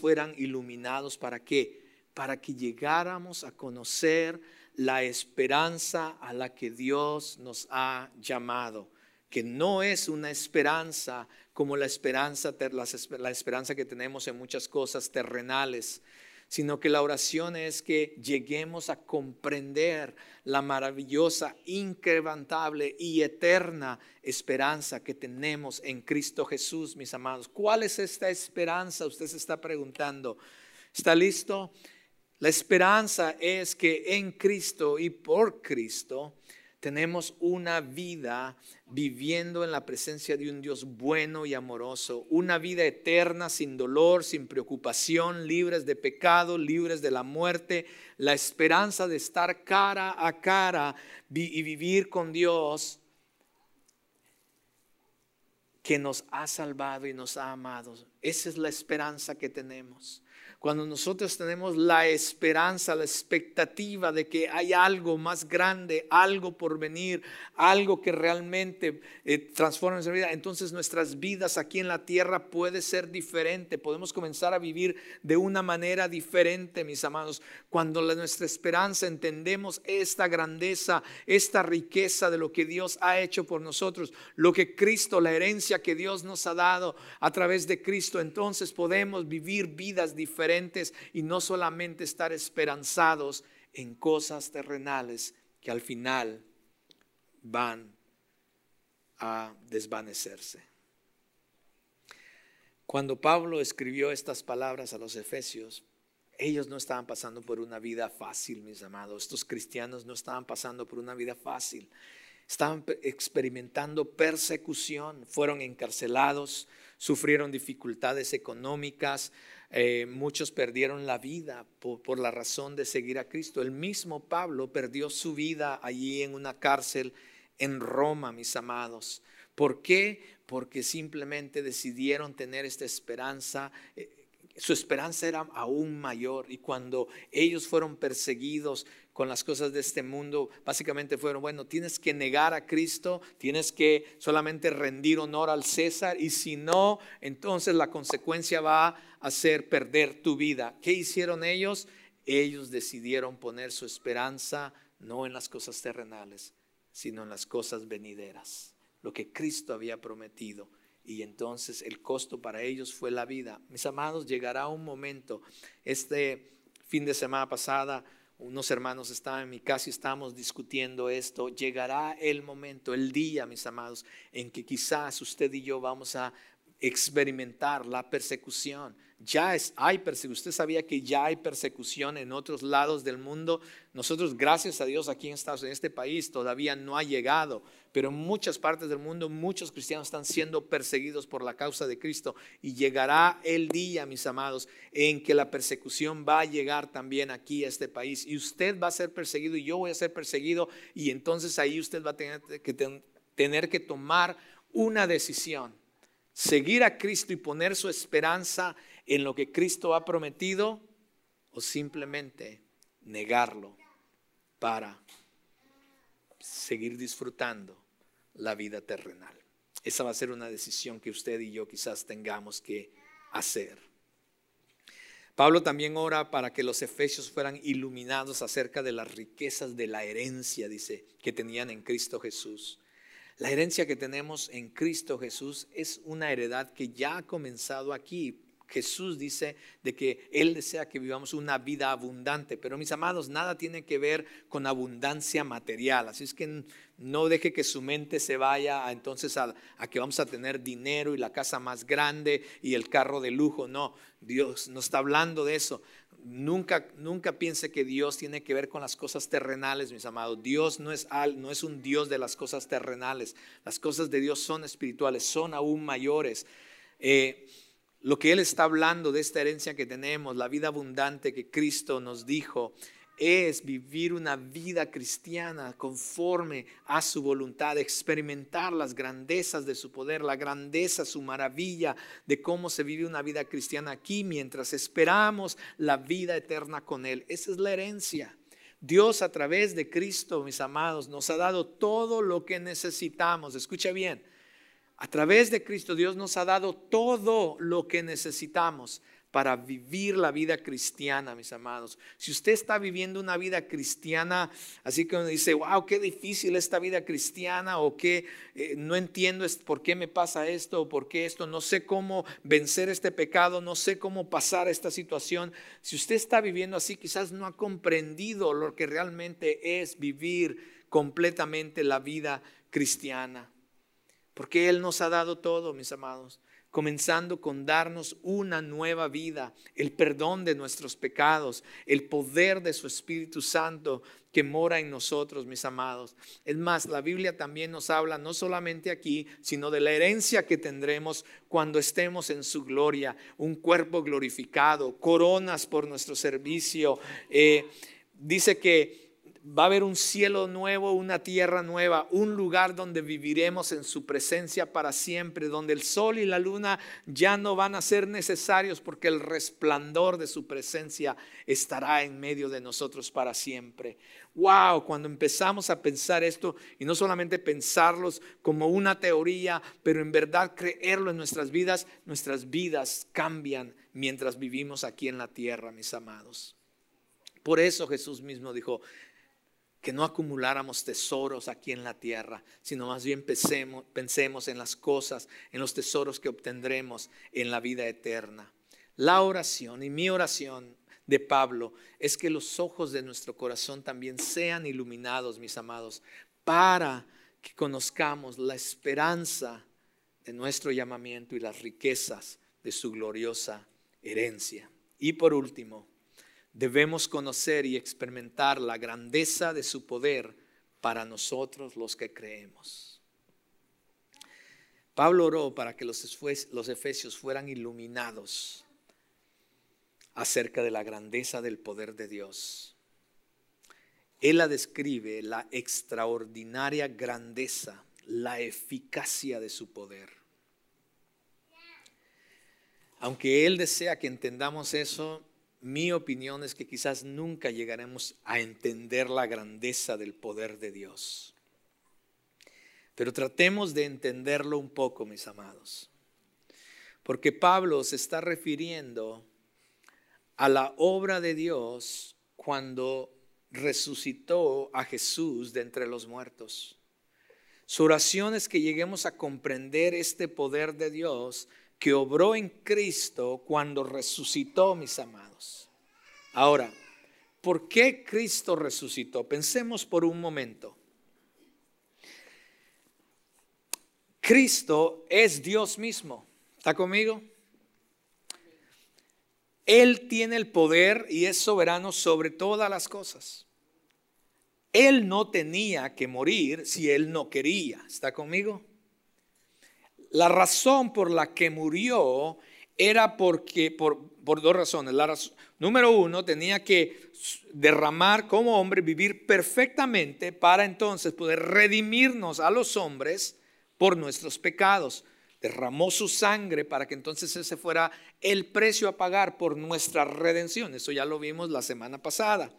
fueran iluminados para qué? Para que llegáramos a conocer la esperanza a la que Dios nos ha llamado, que no es una esperanza como la esperanza, la esperanza que tenemos en muchas cosas terrenales, sino que la oración es que lleguemos a comprender la maravillosa, incrementable y eterna esperanza que tenemos en Cristo Jesús, mis amados. ¿Cuál es esta esperanza? Usted se está preguntando. ¿Está listo? La esperanza es que en Cristo y por Cristo tenemos una vida viviendo en la presencia de un Dios bueno y amoroso, una vida eterna sin dolor, sin preocupación, libres de pecado, libres de la muerte, la esperanza de estar cara a cara y vivir con Dios que nos ha salvado y nos ha amado. Esa es la esperanza que tenemos. Cuando nosotros tenemos la esperanza, la expectativa de que hay algo más grande, algo por venir, algo que realmente eh, transforma nuestra vida, entonces nuestras vidas aquí en la tierra puede ser diferente. Podemos comenzar a vivir de una manera diferente, mis amados. Cuando nuestra esperanza entendemos esta grandeza, esta riqueza de lo que Dios ha hecho por nosotros, lo que Cristo, la herencia que Dios nos ha dado a través de Cristo, entonces podemos vivir vidas diferentes y no solamente estar esperanzados en cosas terrenales que al final van a desvanecerse. Cuando Pablo escribió estas palabras a los efesios, ellos no estaban pasando por una vida fácil, mis amados. Estos cristianos no estaban pasando por una vida fácil. Estaban experimentando persecución, fueron encarcelados, sufrieron dificultades económicas, eh, muchos perdieron la vida por, la razón de seguir a Cristo. El mismo Pablo perdió su vida allí en una cárcel en Roma, mis amados. ¿Por qué? Porque simplemente decidieron tener esta esperanza. Eh, su esperanza era aún mayor y cuando ellos fueron perseguidos con las cosas de este mundo, básicamente fueron, bueno, tienes que negar a Cristo, tienes que solamente rendir honor al César y si no, entonces la consecuencia va a ser perder tu vida. ¿Qué hicieron ellos? Ellos decidieron poner su esperanza no en las cosas terrenales, sino en las cosas venideras, lo que Cristo había prometido. Y entonces el costo para ellos fue la vida. Mis amados, llegará un momento, este fin de semana pasada, unos hermanos estaban en mi casa y estábamos discutiendo esto. Llegará el momento, el día, mis amados, en que quizás usted y yo vamos a experimentar la persecución. Ya es, hay persecución. Usted sabía que ya hay persecución en otros lados del mundo. Nosotros, gracias a Dios, aquí en Estados en este país, todavía no ha llegado. Pero en muchas partes del mundo, muchos cristianos están siendo perseguidos por la causa de Cristo. Y llegará el día, mis amados, en que la persecución va a llegar también aquí a este país. Y usted va a ser perseguido y yo voy a ser perseguido. Y entonces ahí usted va a tener que, tener que tomar una decisión. Seguir a Cristo y poner su esperanza en lo que Cristo ha prometido o simplemente negarlo para seguir disfrutando la vida terrenal. Esa va a ser una decisión que usted y yo quizás tengamos que hacer. Pablo también ora para que los efesios fueran iluminados acerca de las riquezas de la herencia, dice, que tenían en Cristo Jesús. La herencia que tenemos en Cristo Jesús es una heredad que ya ha comenzado aquí. Jesús dice de que Él desea que vivamos una vida abundante, pero mis amados, nada tiene que ver con abundancia material, así es que no deje que su mente se vaya a, entonces a, que vamos a tener dinero y la casa más grande y el carro de lujo, no, Dios no está hablando de eso. Nunca, nunca piense que Dios tiene que ver con las cosas terrenales, mis amados. Dios no es, no es un Dios de las cosas terrenales. Las cosas de Dios son espirituales, son aún mayores. Eh, lo que Él está hablando de esta herencia que tenemos, la vida abundante que Cristo nos dijo, es vivir una vida cristiana conforme a su voluntad, experimentar las grandezas de su poder, la grandeza, su maravilla de cómo se vive una vida cristiana aquí mientras esperamos la vida eterna con Él. Esa es la herencia. Dios a través de Cristo, mis amados, nos ha dado todo lo que necesitamos. Escucha bien a través de Cristo Dios nos ha dado todo lo que necesitamos para vivir la vida cristiana, mis amados. Si usted está viviendo una vida cristiana, así que uno dice, wow, qué difícil esta vida cristiana, o que eh, no entiendo por qué me pasa esto, o por qué esto, no sé cómo vencer este pecado, no sé cómo pasar esta situación. Si usted está viviendo así, quizás no ha comprendido lo que realmente es vivir completamente la vida cristiana. Porque Él nos ha dado todo, mis amados, comenzando con darnos una nueva vida, el perdón de nuestros pecados, el poder de su Espíritu Santo que mora en nosotros, mis amados. Es más, la Biblia también nos habla no solamente aquí, sino de la herencia que tendremos cuando estemos en su gloria, un cuerpo glorificado, coronas por nuestro servicio. Eh, dice que va a haber un cielo nuevo, una tierra nueva, un lugar donde viviremos en su presencia para siempre, donde el sol y la luna ya no van a ser necesarios porque el resplandor de su presencia estará en medio de nosotros para siempre. Wow, cuando empezamos a pensar esto y no solamente pensarlos como una teoría, pero en verdad creerlo en nuestras vidas, nuestras vidas cambian mientras vivimos aquí en la tierra, mis amados. Por eso Jesús mismo dijo, que no acumuláramos tesoros aquí en la tierra, sino más bien pensemos, pensemos en las cosas, en los tesoros que obtendremos en la vida eterna. La oración y mi oración de Pablo es que los ojos de nuestro corazón también sean iluminados, mis amados, para que conozcamos la esperanza de nuestro llamamiento y las riquezas de su gloriosa herencia. Y por último, debemos conocer y experimentar la grandeza de su poder para nosotros los que creemos. Pablo oró para que los, efesios fueran iluminados acerca de la grandeza del poder de Dios. Él la describe la extraordinaria grandeza, la eficacia de su poder. Aunque Él desea que entendamos eso, mi opinión es que quizás nunca llegaremos a entender la grandeza del poder de Dios. Pero tratemos de entenderlo un poco, mis amados. Porque Pablo se está refiriendo a la obra de Dios cuando resucitó a Jesús de entre los muertos. Su oración es que lleguemos a comprender este poder de Dios que obró en Cristo cuando resucitó, mis amados. Ahora, ¿por qué Cristo resucitó? Pensemos por un momento. Cristo es Dios mismo. ¿Está conmigo? Él tiene el poder y es soberano sobre todas las cosas. Él no tenía que morir si él no quería. ¿Está conmigo? La razón por la que murió era porque, por, dos razones. Número uno, tenía que derramar como hombre, vivir perfectamente para entonces poder redimirnos a los hombres por nuestros pecados. Derramó su sangre para que entonces ese fuera el precio a pagar por nuestra redención. Eso ya lo vimos la semana pasada.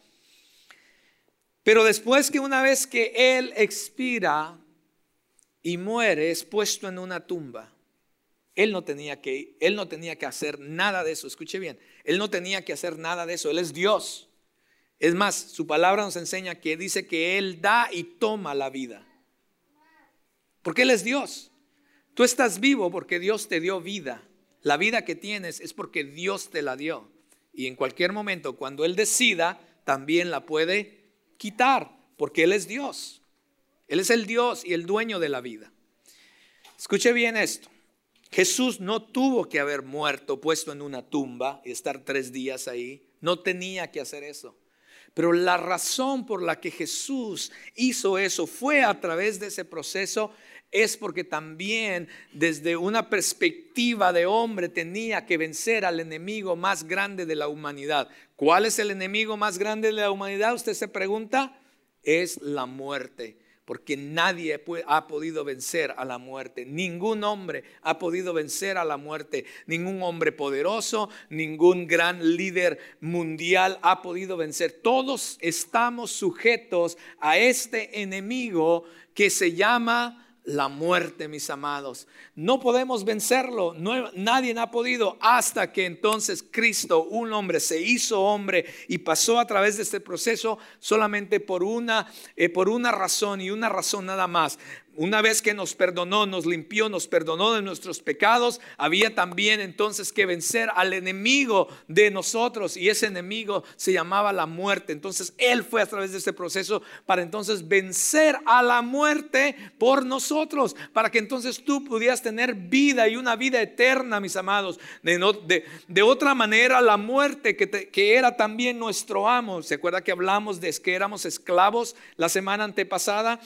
Pero después que una vez que Él expira y muere, es puesto en una tumba. Él no tenía que, él no tenía que hacer nada de eso. Escuche bien, él no tenía que hacer nada de eso. Él es Dios. Es más, su palabra nos enseña que dice que Él da y toma la vida. Porque Él es Dios. Tú estás vivo porque Dios te dio vida. La vida que tienes es porque Dios te la dio. Y en cualquier momento, cuando Él decida, también la puede quitar, porque Él es Dios. Él es el Dios y el dueño de la vida. Escuche bien esto. Jesús no tuvo que haber muerto, puesto en una tumba y estar tres días ahí. No tenía que hacer eso. Pero la razón por la que Jesús hizo eso fue a través de ese proceso es porque también desde una perspectiva de hombre tenía que vencer al enemigo más grande de la humanidad. ¿Cuál es el enemigo más grande de la humanidad? Usted se pregunta, es la muerte porque nadie ha podido vencer a la muerte. Ningún hombre ha podido vencer a la muerte. Ningún hombre poderoso, ningún gran líder mundial ha podido vencer. Todos estamos sujetos a este enemigo que se llama la muerte, mis amados. No podemos vencerlo, nadie ha podido hasta que entonces Cristo, un hombre, se hizo hombre y pasó a través de este proceso solamente por una, eh, por una razón y una razón nada más. Una vez que nos perdonó, nos limpió, nos perdonó de nuestros pecados, había también entonces que vencer al enemigo de nosotros y ese enemigo se llamaba la muerte. Entonces Él fue a través de ese proceso para entonces vencer a la muerte por nosotros, para que entonces tú pudieras tener vida y una vida eterna, mis amados. De, de, otra manera, la muerte que, que era también nuestro amo, ¿se acuerda que hablamos de que éramos esclavos la semana antepasada?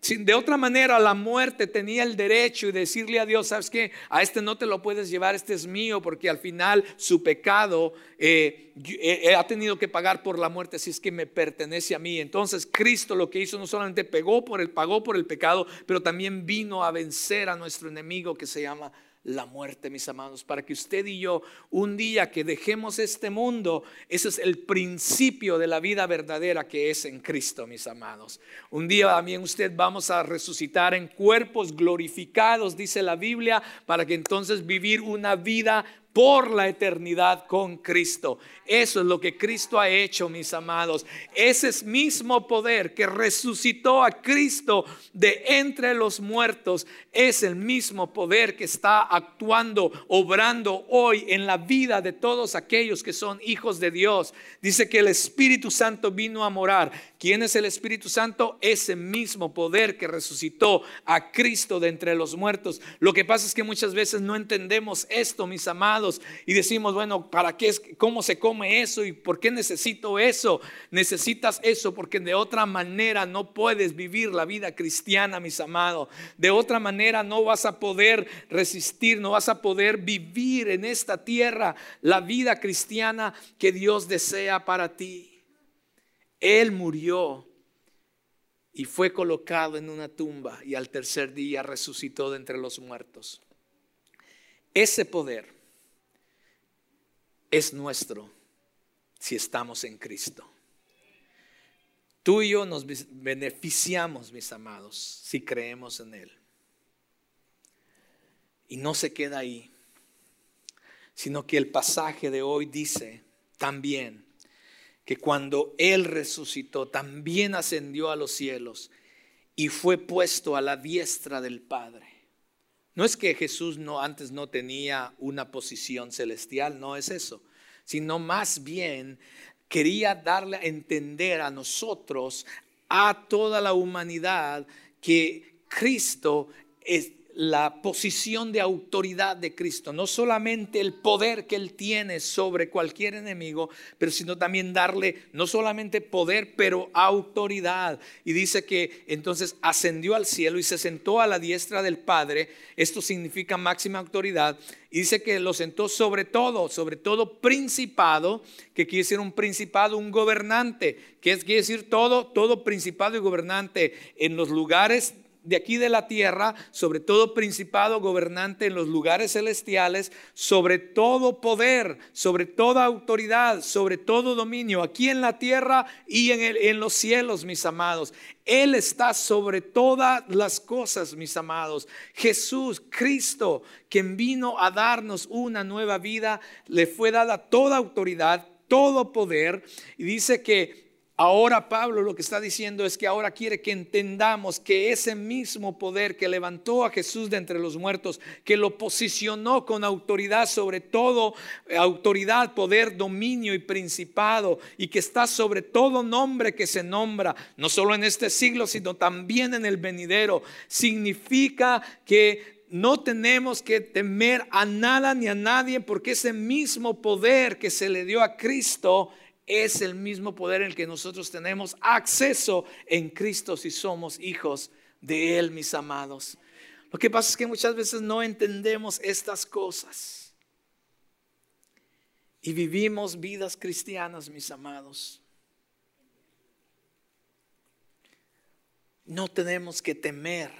De otra manera, la muerte tenía el derecho de decirle a Dios, ¿sabes qué? A este no te lo puedes llevar, este es mío, porque al final su pecado eh, eh, ha tenido que pagar por la muerte, si es que me pertenece a mí. Entonces Cristo lo que hizo no solamente pegó por el, pagó por el pecado, pero también vino a vencer a nuestro enemigo que se llama la muerte, mis amados, para que usted y yo un día que dejemos este mundo, ese es el principio de la vida verdadera que es en Cristo, mis amados. Un día también usted vamos a resucitar en cuerpos glorificados, dice la Biblia, para que entonces vivir una vida por la eternidad con Cristo. Eso es lo que Cristo ha hecho, mis amados. Ese es mismo poder que resucitó a Cristo de entre los muertos es el mismo poder que está actuando, obrando hoy en la vida de todos aquellos que son hijos de Dios. Dice que el Espíritu Santo vino a morar. ¿Quién es el Espíritu Santo? Ese mismo poder que resucitó a Cristo de entre los muertos. Lo que pasa es que muchas veces no entendemos esto, mis amados, y decimos, bueno, ¿para qué es, cómo se come eso y por qué necesito eso? Necesitas eso porque de otra manera no puedes vivir la vida cristiana, mis amados. De otra manera no vas a poder resistir, no vas a poder vivir en esta tierra la vida cristiana que Dios desea para ti. Él murió y fue colocado en una tumba y al tercer día resucitó de entre los muertos. Ese poder es nuestro si estamos en Cristo. Tú y yo nos beneficiamos, mis amados, si creemos en Él. Y no se queda ahí, sino que el pasaje de hoy dice también, que cuando Él resucitó, también ascendió a los cielos y fue puesto a la diestra del Padre. No es que Jesús no antes no tenía una posición celestial, no es eso, sino más bien quería darle a entender a nosotros, a toda la humanidad, que Cristo es, la posición de autoridad de Cristo, no solamente el poder que Él tiene sobre cualquier enemigo, pero sino también darle no solamente poder, pero autoridad. Y dice que entonces ascendió al cielo y se sentó a la diestra del Padre, esto significa máxima autoridad, y dice que lo sentó sobre todo, sobre todo principado, que quiere decir un principado, un gobernante, que quiere decir todo, todo principado y gobernante en los lugares de aquí de la tierra, sobre todo principado, gobernante en los lugares celestiales, sobre todo poder, sobre toda autoridad, sobre todo dominio, aquí en la tierra y en, los cielos, mis amados. Él está sobre todas las cosas, mis amados. Jesús, Cristo, quien vino a darnos una nueva vida, le fue dada toda autoridad, todo poder, y dice que Ahora Pablo lo que está diciendo es que ahora quiere que entendamos que ese mismo poder que levantó a Jesús de entre los muertos, que lo posicionó con autoridad sobre todo, eh, autoridad, poder, dominio y principado, y que está sobre todo nombre que se nombra, no solo en este siglo, sino también en el venidero, significa que no tenemos que temer a nada ni a nadie porque ese mismo poder que se le dio a Cristo es el mismo poder en el que nosotros tenemos acceso en Cristo si somos hijos de Él, mis amados. Lo que pasa es que muchas veces no entendemos estas cosas y vivimos vidas cristianas, mis amados. No tenemos que temer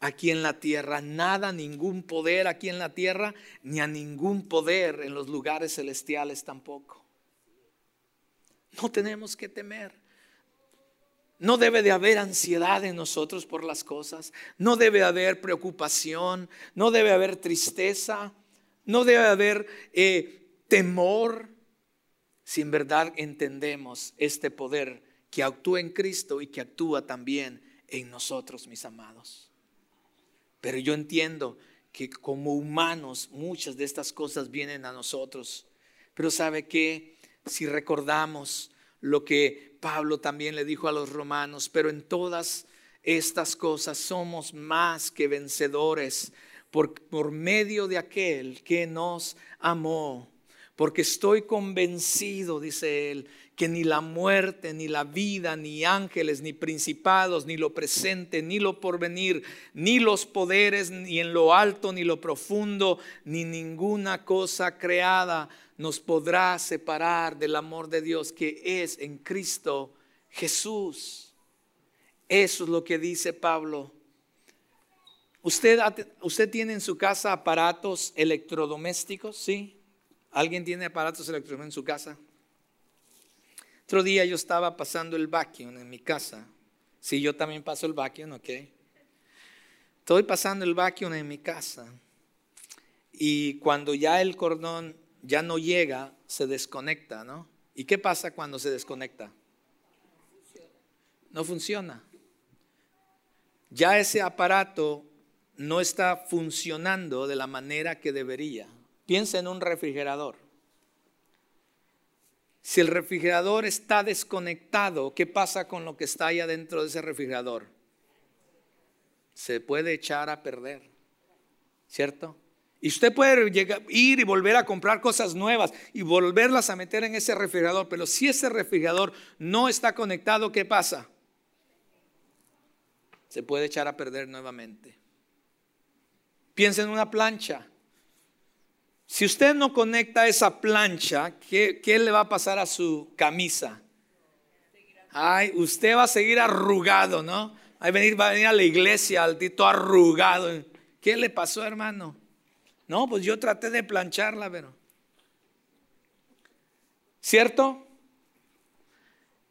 aquí en la tierra, nada, ningún poder aquí en la tierra, ni a ningún poder en los lugares celestiales tampoco. No tenemos que temer. No debe de haber ansiedad en nosotros por las cosas. No debe haber preocupación. No debe haber tristeza. No debe haber eh, temor. Si en verdad entendemos este poder que actúa en Cristo y que actúa también en nosotros, mis amados. Pero yo entiendo que como humanos muchas de estas cosas vienen a nosotros. Pero ¿sabe qué? Si recordamos lo que Pablo también le dijo a los romanos, pero en todas estas cosas somos más que vencedores por, medio de aquel que nos amó. Porque estoy convencido, dice él, que ni la muerte, ni la vida, ni ángeles, ni principados, ni lo presente, ni lo porvenir, ni los poderes, ni en lo alto, ni lo profundo, ni ninguna cosa creada nos podrá separar del amor de Dios que es en Cristo Jesús. Eso es lo que dice Pablo. ¿Usted, usted tiene en su casa aparatos electrodomésticos? ¿Sí? ¿Alguien tiene aparatos electrodomésticos en su casa? Otro día yo estaba pasando el vacuum en mi casa. Sí, yo también paso el vacuum, ok. Estoy pasando el vacuum en mi casa. Y cuando ya el cordón ya no llega, se desconecta, ¿no? ¿Y qué pasa cuando se desconecta? No funciona. Ya ese aparato no está funcionando de la manera que debería. Piensa en un refrigerador. Si el refrigerador está desconectado, ¿qué pasa con lo que está ahí adentro de ese refrigerador? Se puede echar a perder, ¿cierto? Y usted puede ir y volver a comprar cosas nuevas y volverlas a meter en ese refrigerador. Pero si ese refrigerador no está conectado, ¿qué pasa? Se puede echar a perder nuevamente. Piensa en una plancha. Si usted no conecta esa plancha, ¿qué, le va a pasar a su camisa? Ay, usted va a seguir arrugado, ¿no? Va a venir, va a, venir a la iglesia, al tito arrugado. ¿Qué le pasó, hermano? No, pues yo traté de plancharla, pero. ¿Cierto?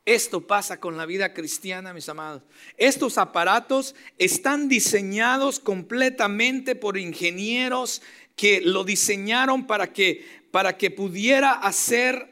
Esto pasa con la vida cristiana, mis amados. Estos aparatos están diseñados completamente por ingenieros que lo diseñaron para que, para que pudiera hacer,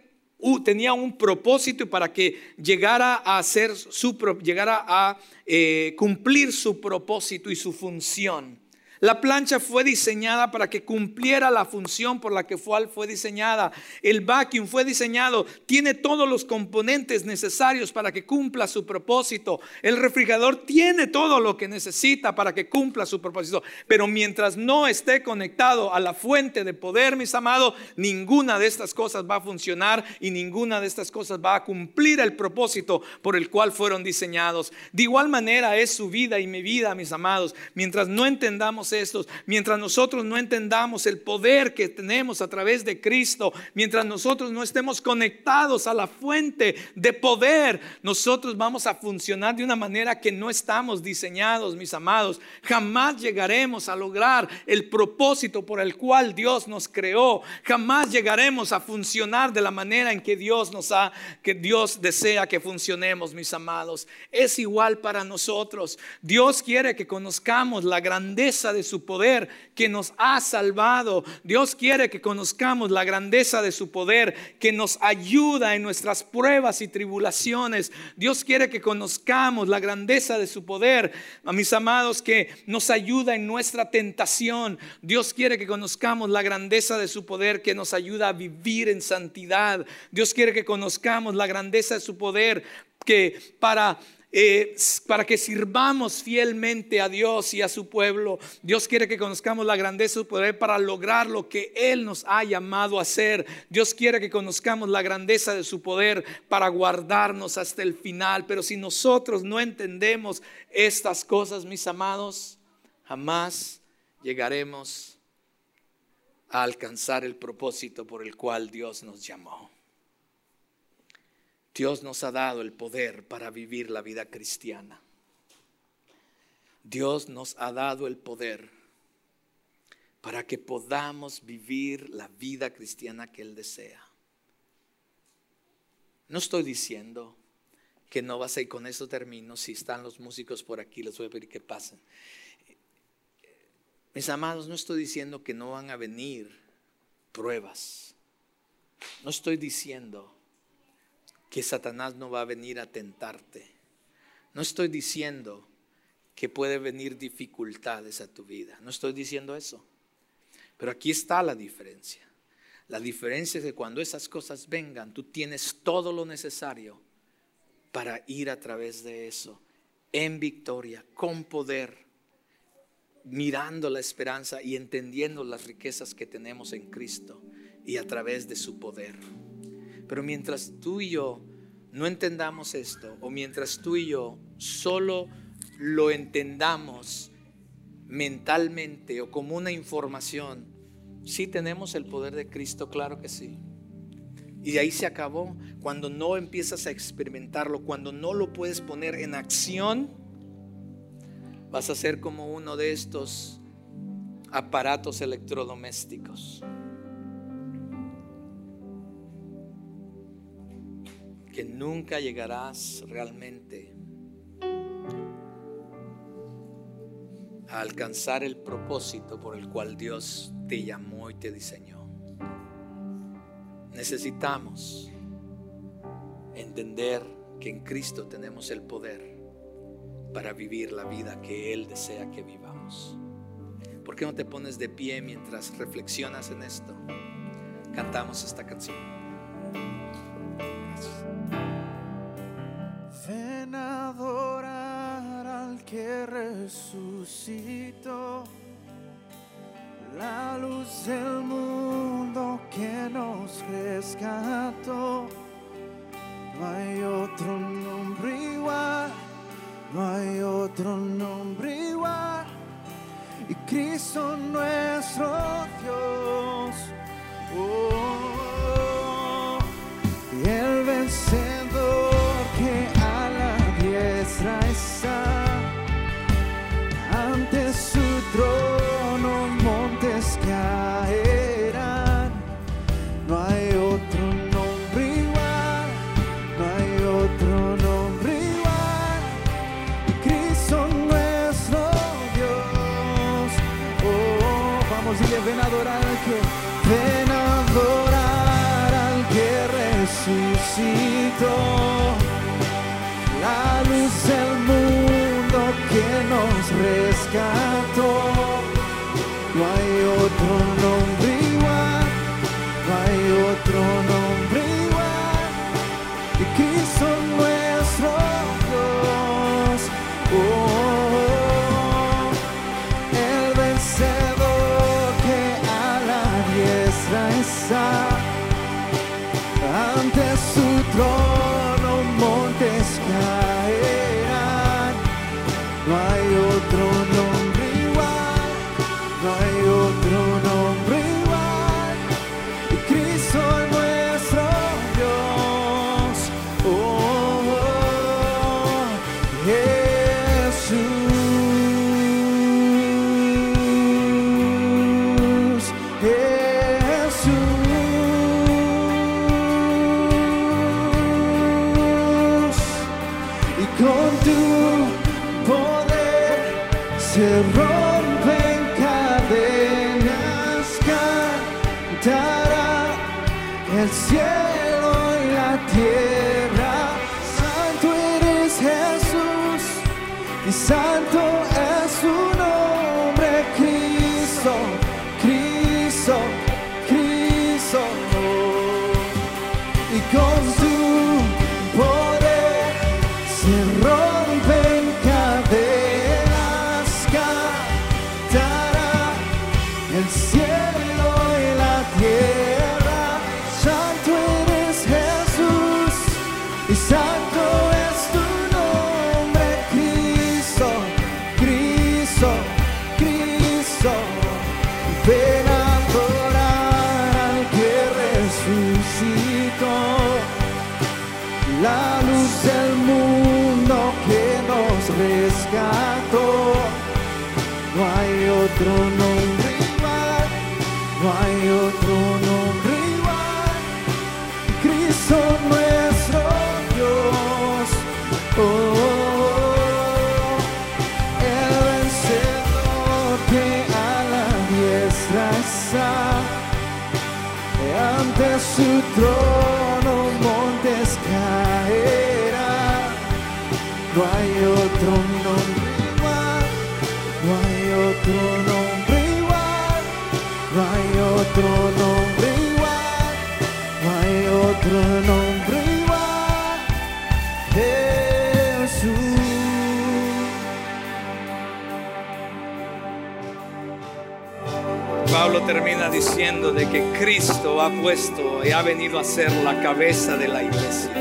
tenía un propósito y para que llegara a hacer su, llegara a eh, cumplir su propósito y su función. La plancha fue diseñada para que cumpliera la función por la que fue, diseñada. El vacuum fue diseñado, tiene todos los componentes necesarios para que cumpla su propósito. El refrigerador tiene todo lo que necesita para que cumpla su propósito. Pero mientras no esté conectado a la fuente de poder, mis amados, ninguna de estas cosas va a funcionar y ninguna de estas cosas va a cumplir el propósito por el cual fueron diseñados. De igual manera es su vida y mi vida, mis amados. Mientras no entendamos estos, mientras nosotros no entendamos el poder que tenemos a través de Cristo, mientras nosotros no estemos conectados a la fuente de poder, nosotros vamos a funcionar de una manera que no estamos diseñados, mis amados. Jamás llegaremos a lograr el propósito por el cual Dios nos creó. Jamás llegaremos a funcionar de la manera en que Dios nos ha, que Dios desea que funcionemos, mis amados. Es igual para nosotros. Dios quiere que conozcamos la grandeza de su poder que nos ha salvado. Dios quiere que conozcamos la grandeza de su poder que nos ayuda en nuestras pruebas y tribulaciones. Dios quiere que conozcamos la grandeza de su poder, a mis amados, que nos ayuda en nuestra tentación. Dios quiere que conozcamos la grandeza de su poder que nos ayuda a vivir en santidad. Dios quiere que conozcamos la grandeza de su poder que para eh, para que sirvamos fielmente a Dios y a su pueblo. Dios quiere que conozcamos la grandeza de su poder para lograr lo que Él nos ha llamado a hacer. Dios quiere que conozcamos la grandeza de su poder para guardarnos hasta el final. Pero si nosotros no entendemos estas cosas, mis amados, jamás llegaremos a alcanzar el propósito por el cual Dios nos llamó. Dios nos ha dado el poder para vivir la vida cristiana. Dios nos ha dado el poder para que podamos vivir la vida cristiana que Él desea. No estoy diciendo que no vas a ir con eso termino. Si están los músicos por aquí, les voy a pedir que pasen. Mis amados, no estoy diciendo que no van a venir pruebas. No estoy diciendo que Satanás no va a venir a tentarte. No estoy diciendo que puede venir dificultades a tu vida. No estoy diciendo eso. Pero aquí está la diferencia. La diferencia es que cuando esas cosas vengan, tú tienes todo lo necesario para ir a través de eso, en victoria, con poder, mirando la esperanza y entendiendo las riquezas que tenemos en Cristo y a través de su poder. Pero mientras tú y yo no entendamos esto, o mientras tú y yo solo lo entendamos mentalmente o como una información, sí tenemos el poder de Cristo, claro que sí. Y ahí se acabó. Cuando no empiezas a experimentarlo, cuando no lo puedes poner en acción, vas a ser como uno de estos aparatos electrodomésticos que nunca llegarás realmente a alcanzar el propósito por el cual Dios te llamó y te diseñó. Necesitamos entender que en Cristo tenemos el poder para vivir la vida que Él desea que vivamos. ¿Por qué no te pones de pie mientras reflexionas en esto? Cantamos esta canción. Que resucitó, la luz del mundo que nos rescató. No hay otro nombre igual, no hay otro nombre igual. Y Cristo nuestro Dios. Oh, diestra está. trono montes caerán. No hay otro nombre igual, no hay otro nombre igual. Cristo nuestro Dios. Oh, vamos y ven a adorar al que, ven a adorar al que resucitó. Rescató. No hay otro nombre igual, no hay otro nombre trono montes caerán. No hay otro nombre igual, no hay otro nombre igual, no hay otro nombre igual, no hay otro nombre termina diciendo de que Cristo ha puesto y ha venido a ser la cabeza de la iglesia.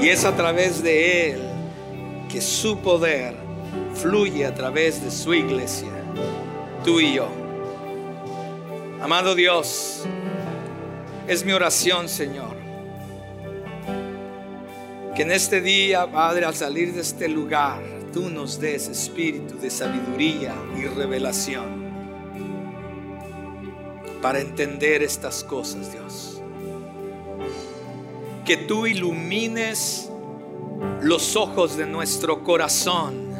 Y es a través de Él que su poder fluye a través de su iglesia, tú y yo. Amado Dios, es mi oración, Señor, que en este día, Padre, al salir de este lugar, tú nos des espíritu de sabiduría y revelación para entender estas cosas, Dios. Que tú ilumines los ojos de nuestro corazón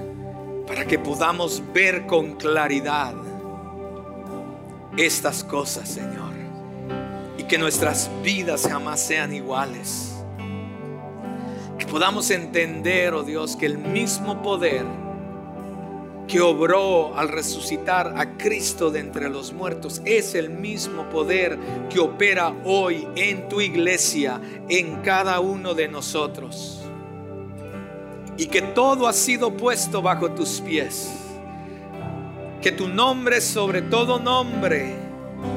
para que podamos ver con claridad estas cosas, Señor. Y que nuestras vidas jamás sean iguales. Que podamos entender, oh Dios, que el mismo poder que obró al resucitar a Cristo de entre los muertos es el mismo poder que opera hoy en tu iglesia, en cada uno de nosotros. Y que todo ha sido puesto bajo tus pies. Que tu nombre sobre todo nombre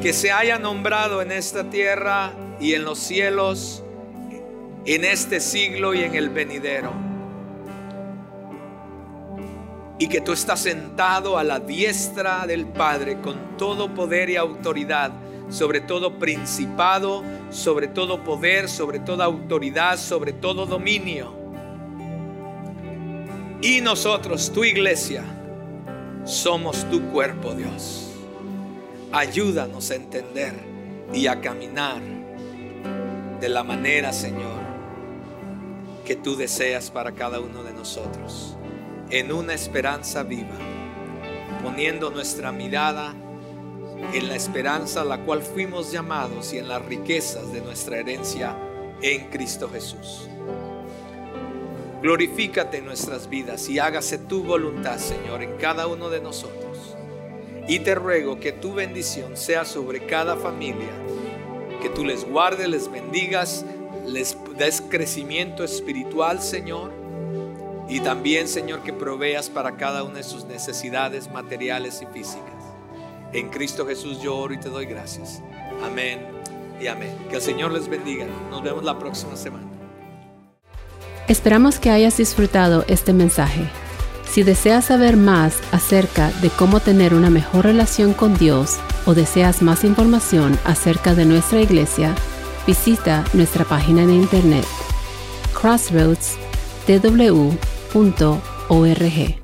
que se haya nombrado en esta tierra y en los cielos, en este siglo y en el venidero y que tú estás sentado a la diestra del Padre con todo poder y autoridad, sobre todo principado, sobre todo poder, sobre toda autoridad, sobre todo dominio. Y nosotros, tu iglesia, somos tu cuerpo, Dios. Ayúdanos a entender y a caminar de la manera, Señor, que tú deseas para cada uno de nosotros en una esperanza viva, poniendo nuestra mirada en la esperanza a la cual fuimos llamados y en las riquezas de nuestra herencia en Cristo Jesús. Glorifícate en nuestras vidas y hágase tu voluntad, Señor, en cada uno de nosotros. Y te ruego que tu bendición sea sobre cada familia, que tú les guardes, les bendigas, les des crecimiento espiritual, Señor. Y también, Señor, que proveas para cada una de sus necesidades materiales y físicas. En Cristo Jesús yo oro y te doy gracias. Amén y amén. Que el Señor les bendiga. Nos vemos la próxima semana. Esperamos que hayas disfrutado este mensaje. Si deseas saber más acerca de cómo tener una mejor relación con Dios o deseas más información acerca de nuestra iglesia, visita nuestra página de internet crossroadstw.org.